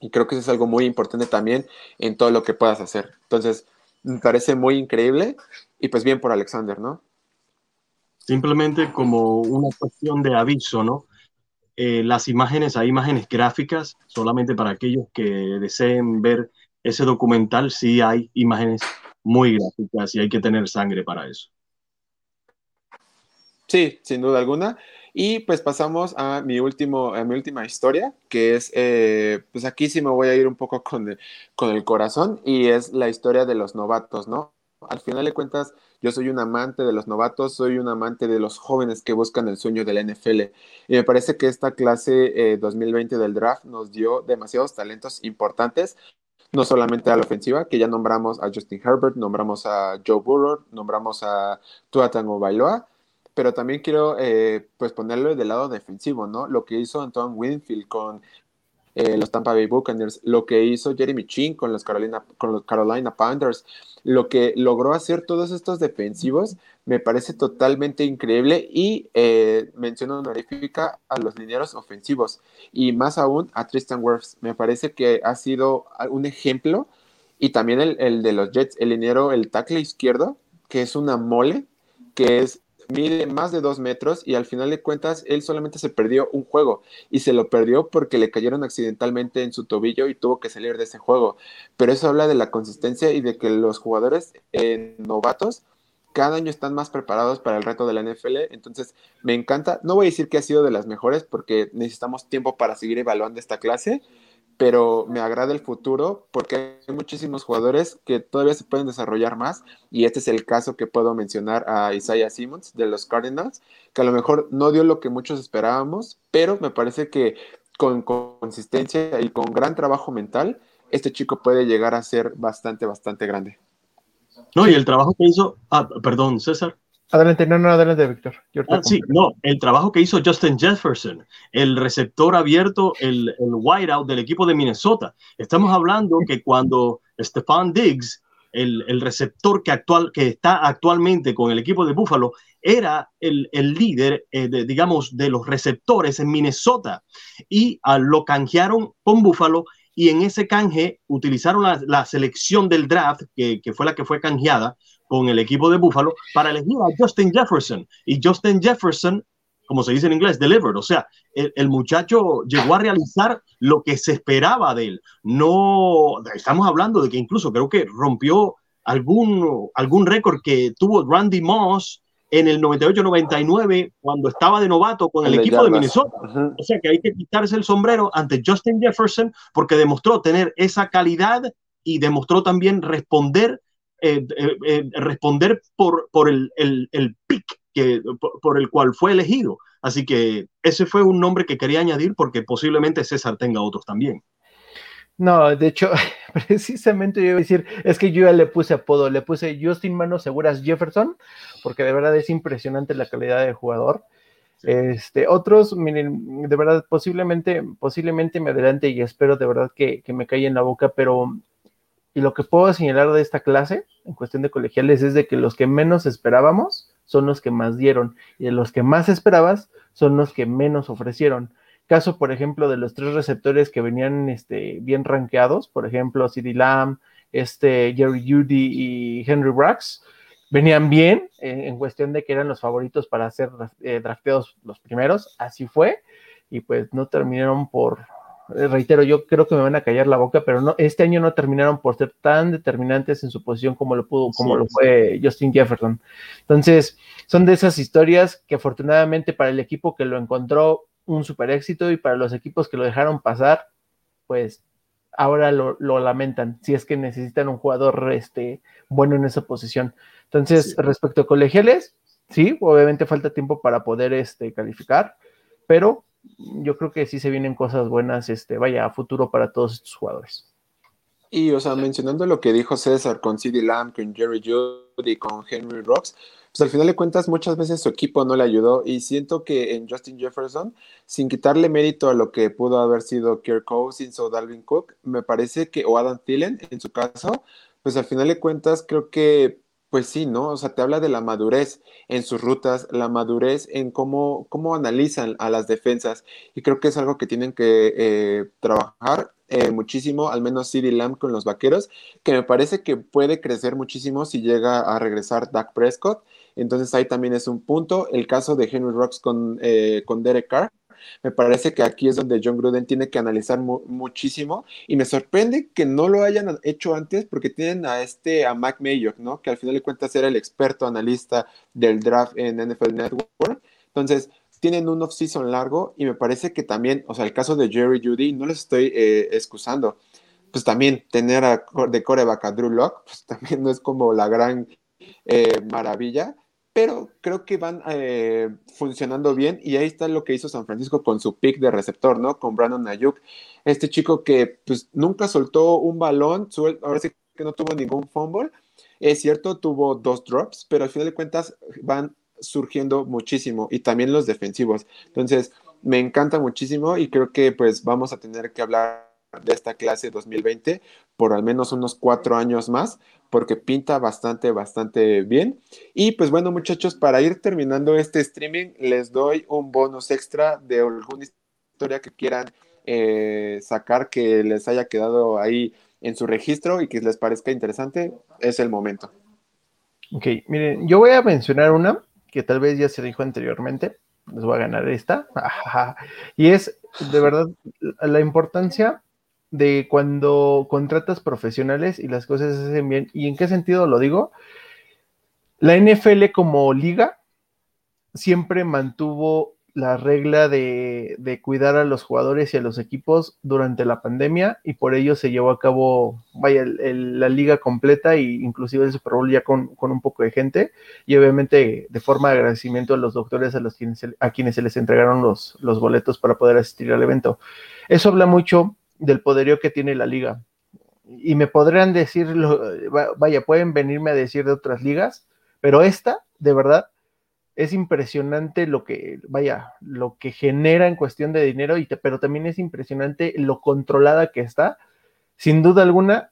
Speaker 1: Y creo que eso es algo muy importante también en todo lo que puedas hacer. Entonces, me parece muy increíble y pues bien por Alexander, ¿no?
Speaker 3: simplemente como una cuestión de aviso, ¿no? Eh, las imágenes, hay imágenes gráficas, solamente para aquellos que deseen ver ese documental, sí hay imágenes muy gráficas y hay que tener sangre para eso.
Speaker 1: Sí, sin duda alguna. Y pues pasamos a mi, último, a mi última historia, que es, eh, pues aquí sí me voy a ir un poco con con el corazón, y es la historia de los novatos, ¿no? Al final de cuentas, yo soy un amante de los novatos, soy un amante de los jóvenes que buscan el sueño de la NFL. Y me parece que esta clase 2020 eh, del draft nos dio demasiados talentos importantes, no solamente a la ofensiva, que ya nombramos a Justin Herbert, nombramos a Joe Burrow, nombramos a Tua Tango Bailoa, pero también quiero eh, pues ponerlo del lado defensivo, ¿no? Lo que hizo Antoine Winfield con eh, los Tampa Bay Buccaneers, lo que hizo Jeremy Chin con los, Carolina, con los Carolina Panthers, lo que logró hacer todos estos defensivos, me parece totalmente increíble y eh, menciono honorífica a los linieros ofensivos y más aún a Tristan Wirfs. Me parece que ha sido un ejemplo y también el, el de los Jets, el liniero, el tackle izquierdo, que es una mole, que es mide más de dos metros y al final de cuentas él solamente se perdió un juego y se lo perdió porque le cayeron accidentalmente en su tobillo y tuvo que salir de ese juego. Pero eso habla de la consistencia y de que los jugadores eh, novatos cada año están más preparados para el reto de la NFL. Entonces, me encanta. No voy a decir que ha sido de las mejores porque necesitamos tiempo para seguir evaluando esta clase, pero me agrada el futuro porque hay muchísimos jugadores que todavía se pueden desarrollar más y este es el caso que puedo mencionar a Isaiah Simmons de los Cardinals, que a lo mejor no dio lo que muchos esperábamos, pero me parece que con consistencia y con gran trabajo mental, este chico puede llegar a ser bastante, bastante grande.
Speaker 3: No, y el trabajo que hizo, ah, perdón, César.
Speaker 2: Adelante, no, no, adelante, Víctor.
Speaker 3: Ah, sí, no, el trabajo que hizo Justin Jefferson, el receptor abierto, el, el wideout del equipo de Minnesota. Estamos hablando que cuando Stefan Diggs, el, el receptor que, actual, que está actualmente con el equipo de Buffalo, era el, el líder, eh, de, digamos, de los receptores en Minnesota y ah, lo canjearon con Buffalo y en ese canje utilizaron la, selección del draft, que, que, fue la que fue canjeada, con el equipo de Buffalo para elegir a Justin Jefferson. Y Justin Jefferson, como se dice en inglés, delivered. O sea, el, muchacho llegó a realizar lo que se esperaba de él. No, estamos hablando de que incluso creo que rompió algún, algún récord que tuvo Randy Moss en el 98-99 cuando estaba de novato con el, equipo de Minnesota. O sea que hay que quitarse el sombrero ante Justin Jefferson porque demostró tener esa calidad y demostró también responder eh, eh, eh, responder por, por el, el, el pick que, por, el cual fue elegido. Así que ese fue un nombre que quería añadir porque posiblemente César tenga otros también.
Speaker 2: No, de hecho, precisamente yo iba a decir, es que yo ya le puse apodo, le puse Justin Manos Seguras Jefferson, porque de verdad es impresionante la calidad de jugador. Este, otros, miren, de verdad, posiblemente, posiblemente me adelante y espero de verdad que, que me caiga en la boca, pero y lo que puedo señalar de esta clase, en cuestión de colegiales, es de que los que menos esperábamos son los que más dieron, y de los que más esperabas son los que menos ofrecieron. Caso, por ejemplo, de los tres receptores que venían este, bien rankeados, por ejemplo, CD Lamb, este, Jerry Judy y Henry Brax, venían bien en, cuestión de que eran los favoritos para ser eh, drafteados los primeros, así fue, y pues no terminaron por, eh, reitero, yo creo que me van a callar la boca, pero no, este año no terminaron por ser tan determinantes en su posición como lo pudo, como lo fue Justin Jefferson. Entonces, son de esas historias que afortunadamente para el equipo que lo encontró un super éxito y para los equipos que lo dejaron pasar, pues ahora lo, lamentan, si es que necesitan un jugador este, bueno en esa posición. Entonces, respecto a colegiales, sí, obviamente falta tiempo para poder este, calificar, pero yo creo que sí se vienen cosas buenas, este, vaya, a futuro para todos estos jugadores.
Speaker 1: Y, o sea, mencionando lo que dijo César con CD Lamb, con Jerry Judy, con Henry Rocks, pues al final de cuentas muchas veces su equipo no le ayudó y siento que en Justin Jefferson, sin quitarle mérito a lo que pudo haber sido Kirk Cousins o Dalvin Cook, me parece que, o Adam Thielen en su caso, pues al final de cuentas creo que pues sí, ¿no? O sea, te habla de la madurez en sus rutas, la madurez en cómo, cómo analizan a las defensas. Y creo que es algo que tienen que eh, trabajar eh, muchísimo, al menos CD Lamb con los vaqueros, que me parece que puede crecer muchísimo si llega a regresar Dak Prescott. Entonces ahí también es un punto. El caso de Henry Rocks con, eh, con Derek Carr me parece que aquí es donde John Gruden tiene que analizar muchísimo y me sorprende que no lo hayan hecho antes porque tienen a este, a Mac Mayock, ¿no? Que al final de cuentas era el experto analista del draft en NFL Network. Entonces, tienen un off-season largo y me parece que también, o sea, el caso de Jerry Judy, no les estoy eh, excusando, pues también tener a, de coreback a Drew Locke, pues también no es como la gran eh, maravilla, pero creo que van eh, funcionando bien y ahí está lo que hizo San Francisco con su pick de receptor, ¿no? Con Brandon Ayuk, este chico que pues nunca soltó un balón, ahora sí que no tuvo ningún fumble, es cierto, tuvo dos drops, pero al final de cuentas van surgiendo muchísimo y también los defensivos. Entonces, me encanta muchísimo y creo que pues vamos a tener que hablar de esta clase 2020 por al menos unos cuatro años más, porque pinta bastante, bastante bien. Y pues bueno, muchachos, para ir terminando este streaming, les doy un bonus extra de alguna historia que quieran eh, sacar que les haya quedado ahí en su registro y que les parezca interesante. Es el momento.
Speaker 2: Ok, miren, yo voy a mencionar una que tal vez ya se dijo anteriormente. Les voy a ganar esta. y es de verdad la importancia de cuando contratas profesionales y las cosas se hacen bien. ¿Y en qué sentido lo digo? La NFL como liga siempre mantuvo la regla de, cuidar a los jugadores y a los equipos durante la pandemia y por ello se llevó a cabo, vaya, la liga completa e inclusive el Super Bowl ya con, un poco de gente y obviamente de forma de agradecimiento a los doctores a, los quienes, a quienes se les entregaron los, los boletos para poder asistir al evento. Eso habla mucho del poderío que tiene la liga. Y me podrían decir, vaya, pueden venirme a decir de otras ligas, pero esta, de verdad, es impresionante lo que, vaya, lo que genera en cuestión de dinero, y pero también es impresionante lo controlada que está. Sin duda alguna,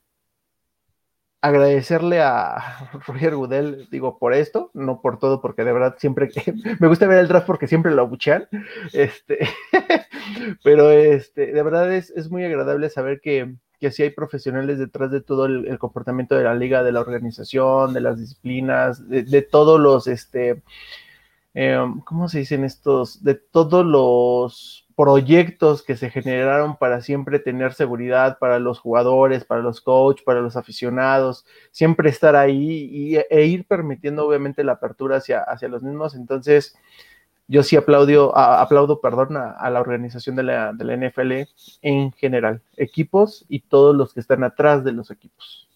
Speaker 2: agradecerle a Roger Goodell, digo, por esto, no por todo, porque de verdad siempre me gusta ver el draft porque siempre lo abuchean, este, pero este, de verdad es, es muy agradable saber que, que sí hay profesionales detrás de todo el, comportamiento de la liga, de la organización, de las disciplinas, de, todos los, este, em, ¿cómo se dicen estos? De todos los proyectos que se generaron para siempre tener seguridad para los jugadores, para los coaches, para los aficionados, siempre estar ahí y, e ir permitiendo obviamente la apertura hacia, hacia los mismos. Entonces, yo sí aplaudo, aplaudo perdón, a, la organización de la, de la NFL en general, equipos y todos los que están atrás de los equipos.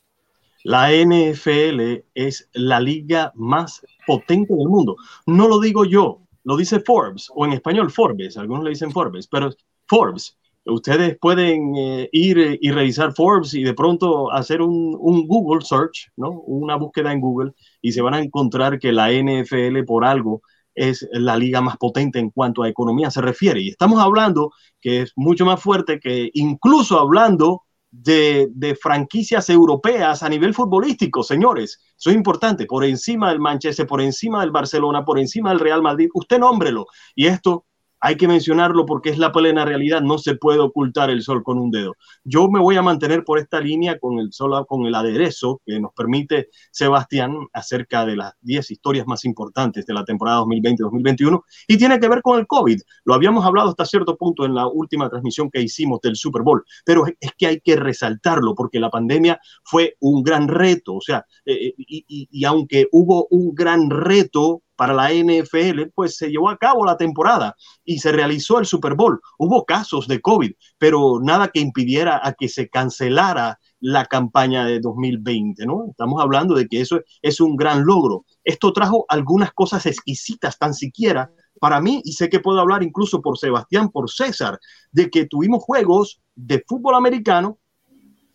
Speaker 3: La NFL es la liga más potente del mundo. No lo digo yo, lo dice Forbes, o en español Forbes, algunos le dicen Forbes, pero Forbes. Ustedes pueden eh, ir y revisar Forbes y de pronto hacer un, un, Google search, ¿no? Una búsqueda en Google y se van a encontrar que la NFL por algo es la liga más potente en cuanto a economía se refiere. Y estamos hablando que es mucho más fuerte que incluso hablando de, franquicias europeas a nivel futbolístico, señores. Eso es importante. Por encima del Manchester, por encima del Barcelona, por encima del Real Madrid, usted nómbrelo. Y esto hay que mencionarlo porque es la plena realidad, no se puede ocultar el sol con un dedo. Yo me voy a mantener por esta línea con el sol, con el aderezo que nos permite Sebastián acerca de las 10 historias más importantes de la temporada 2020-2021 y tiene que ver con el COVID. Lo habíamos hablado hasta cierto punto en la última transmisión que hicimos del Super Bowl, pero es que hay que resaltarlo porque la pandemia fue un gran reto, o sea, eh, eh, y, y aunque hubo un gran reto para la NFL, pues se llevó a cabo la temporada y se realizó el Super Bowl. Hubo casos de COVID, pero nada que impidiera a que se cancelara la campaña de 2020, ¿no? Estamos hablando de que eso es un gran logro. Esto trajo algunas cosas exquisitas, tan siquiera para mí, y sé que puedo hablar incluso por Sebastián, por César, de que tuvimos juegos de fútbol americano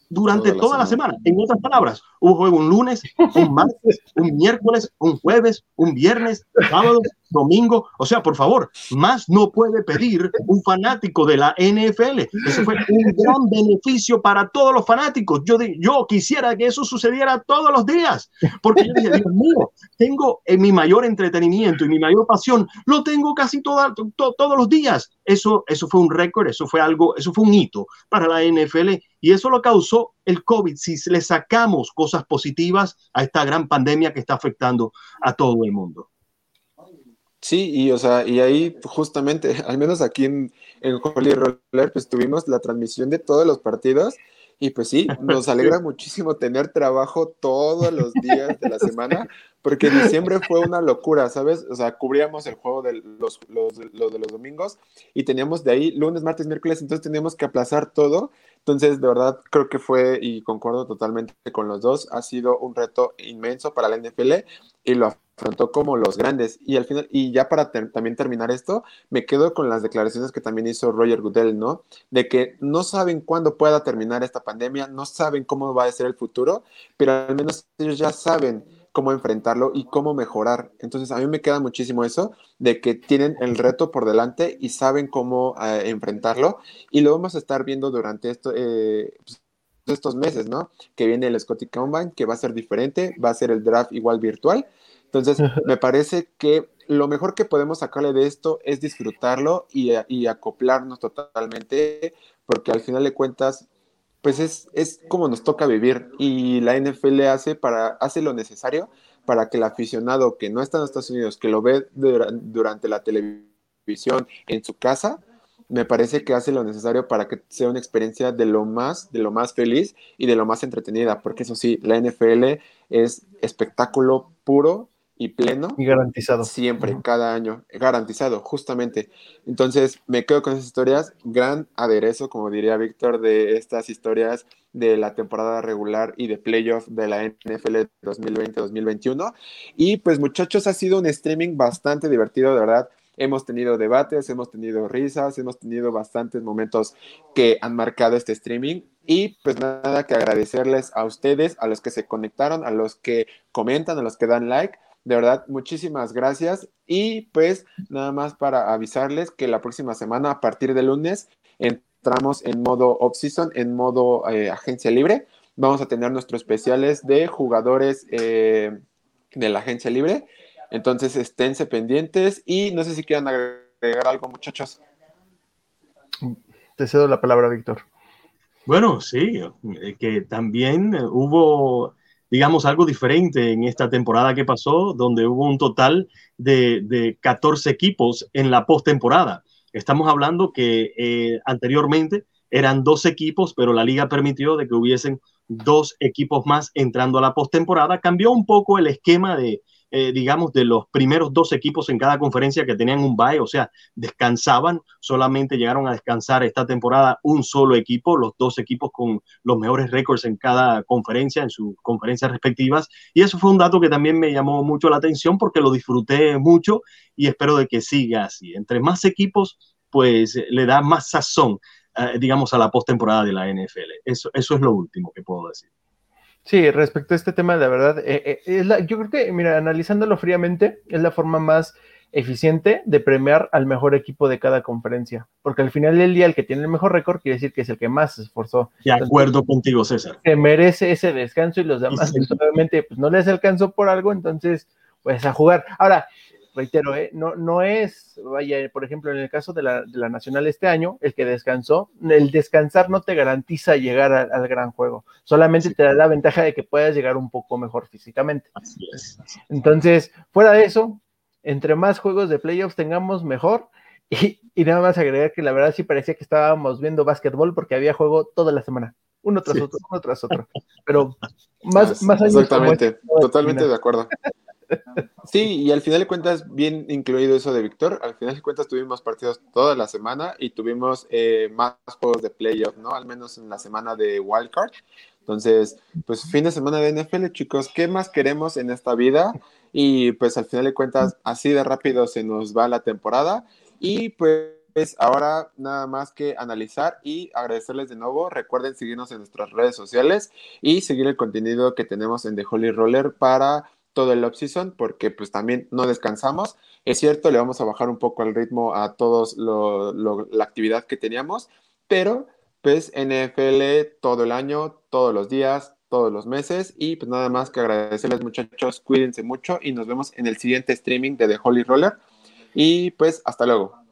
Speaker 3: durante toda, la, semana. En otras palabras, hubo juego un lunes, un martes, un miércoles, un jueves, un viernes, sábado, domingo. O sea, por favor, más no puede pedir un fanático de la NFL. Eso fue un gran beneficio para todos los fanáticos. Yo, yo quisiera que eso sucediera todos los días, porque yo dije, Dios mío, tengo en mi mayor entretenimiento y mi mayor pasión, lo tengo casi todos los días. Eso, eso fue un récord, eso fue algo, eso fue un hito para la NFL y eso lo causó el COVID. Si le sacamos cosas positivas a esta gran pandemia que está afectando a todo el mundo.
Speaker 1: Sí, y o sea, y ahí justamente, al menos aquí en, en Roller, pues tuvimos la transmisión de todos los partidos Y pues sí, nos alegra muchísimo tener trabajo todos los días de la semana, porque diciembre fue una locura, ¿sabes? O sea, cubríamos el juego de los, los, de los domingos y teníamos de ahí lunes, martes, miércoles, entonces teníamos que aplazar todo. Entonces, de verdad, creo que fue, y concuerdo totalmente con los dos, ha sido un reto inmenso para la NFL y lo afrontó como los grandes. Y al final, y ya para también terminar esto, me quedo con las declaraciones que también hizo Roger Goodell, ¿no? De que no saben cuándo pueda terminar esta pandemia, no saben cómo va a ser el futuro, pero al menos ellos ya saben cómo enfrentarlo y cómo mejorar. Entonces, a mí me queda muchísimo eso de que tienen el reto por delante y saben cómo eh, enfrentarlo. Y lo vamos a estar viendo durante esto, eh, pues, estos meses, ¿no? Que viene el Scotty Combine, que va a ser diferente, va a ser el draft igual virtual. Entonces, me parece que lo mejor que podemos sacarle de esto es disfrutarlo y, y acoplarnos totalmente, porque al final de cuentas pues es, es como nos toca vivir y la NFL hace, para, hace lo necesario para que el aficionado que no está en Estados Unidos, que lo ve durante la televisión en su casa, me parece que hace lo necesario para que sea una experiencia de lo más, de lo más feliz y de lo más entretenida, porque eso sí, la NFL es espectáculo puro y pleno.
Speaker 2: Y garantizado.
Speaker 1: Siempre, cada año, garantizado, justamente. Entonces, me quedo con esas historias, gran aderezo, como diría Víctor, de estas historias de la temporada regular y de playoff de la NFL 2020-2021. Y pues muchachos, ha sido un streaming bastante divertido, de verdad. Hemos tenido debates, hemos tenido risas, hemos tenido bastantes momentos que han marcado este streaming. Y pues nada que agradecerles a ustedes, a los que se conectaron, a los que comentan, a los que dan like. De verdad, muchísimas gracias. Y pues nada más para avisarles que la próxima semana, a partir de lunes, entramos en modo off-season, en modo eh, agencia libre. Vamos a tener nuestros especiales de jugadores eh, de la agencia libre. Entonces, esténse pendientes y no sé si quieran agregar algo, muchachos.
Speaker 2: Te cedo la palabra, Víctor.
Speaker 3: Bueno, sí, eh, que también hubo digamos, algo diferente en esta temporada que pasó, donde hubo un total de, de 14 equipos en la postemporada. Estamos hablando que eh, anteriormente eran dos equipos, pero la liga permitió de que hubiesen dos equipos más entrando a la postemporada. Cambió un poco el esquema de, eh, digamos, de los primeros dos equipos en cada conferencia que tenían un bye, o sea, descansaban, solamente llegaron a descansar esta temporada un solo equipo, los dos equipos con los mejores récords en cada conferencia, en sus conferencias respectivas, y eso fue un dato que también me llamó mucho la atención porque lo disfruté mucho y espero de que siga así. Entre más equipos, pues le da más sazón, eh, digamos, a la postemporada de la NFL. Eso, eso es lo último que puedo decir.
Speaker 2: Sí, respecto a este tema, la verdad, eh, eh, yo creo que, mira, analizándolo fríamente, es la forma más eficiente de premiar al mejor equipo de cada conferencia, porque al final del día el que tiene el mejor récord quiere decir que es el que más se esforzó.
Speaker 3: De acuerdo contigo, César.
Speaker 2: Que merece ese descanso y los demás, obviamente, pues no les alcanzó por algo, entonces, pues a jugar. Ahora, reitero, ¿eh? no, no es, vaya, por ejemplo, en el caso de la, de la Nacional este año, el que descansó, el descansar no te garantiza llegar al gran juego, solamente te da la ventaja de que puedas llegar un poco mejor físicamente.
Speaker 3: Así es.
Speaker 2: Entonces, fuera de eso, entre más juegos de playoffs tengamos, mejor. Y, y, nada más agregar que la verdad sí parecía que estábamos viendo básquetbol porque había juego toda la semana, uno tras otro, uno tras otro. Pero más, más
Speaker 1: Exactamente, totalmente de acuerdo. Sí, y al final de cuentas, bien incluido eso de Víctor, al final de cuentas tuvimos partidos toda la semana y tuvimos eh, más juegos de playoff, ¿no? Al menos en la semana de Wildcard. Entonces, pues fin de semana de NFL, chicos, ¿qué más queremos en esta vida? Y pues al final de cuentas, así de rápido se nos va la temporada y pues ahora nada más que analizar y agradecerles de nuevo. Recuerden seguirnos en nuestras redes sociales y seguir el contenido que tenemos en The Holy Roller para todo el off-season porque pues también no descansamos. Es cierto, le vamos a bajar un poco el ritmo a todos la actividad que teníamos, pero pues NFL todo el año, todos los días, todos los meses y pues nada más que agradecerles muchachos, cuídense mucho y nos vemos en el siguiente streaming de The Holy Roller y pues hasta luego.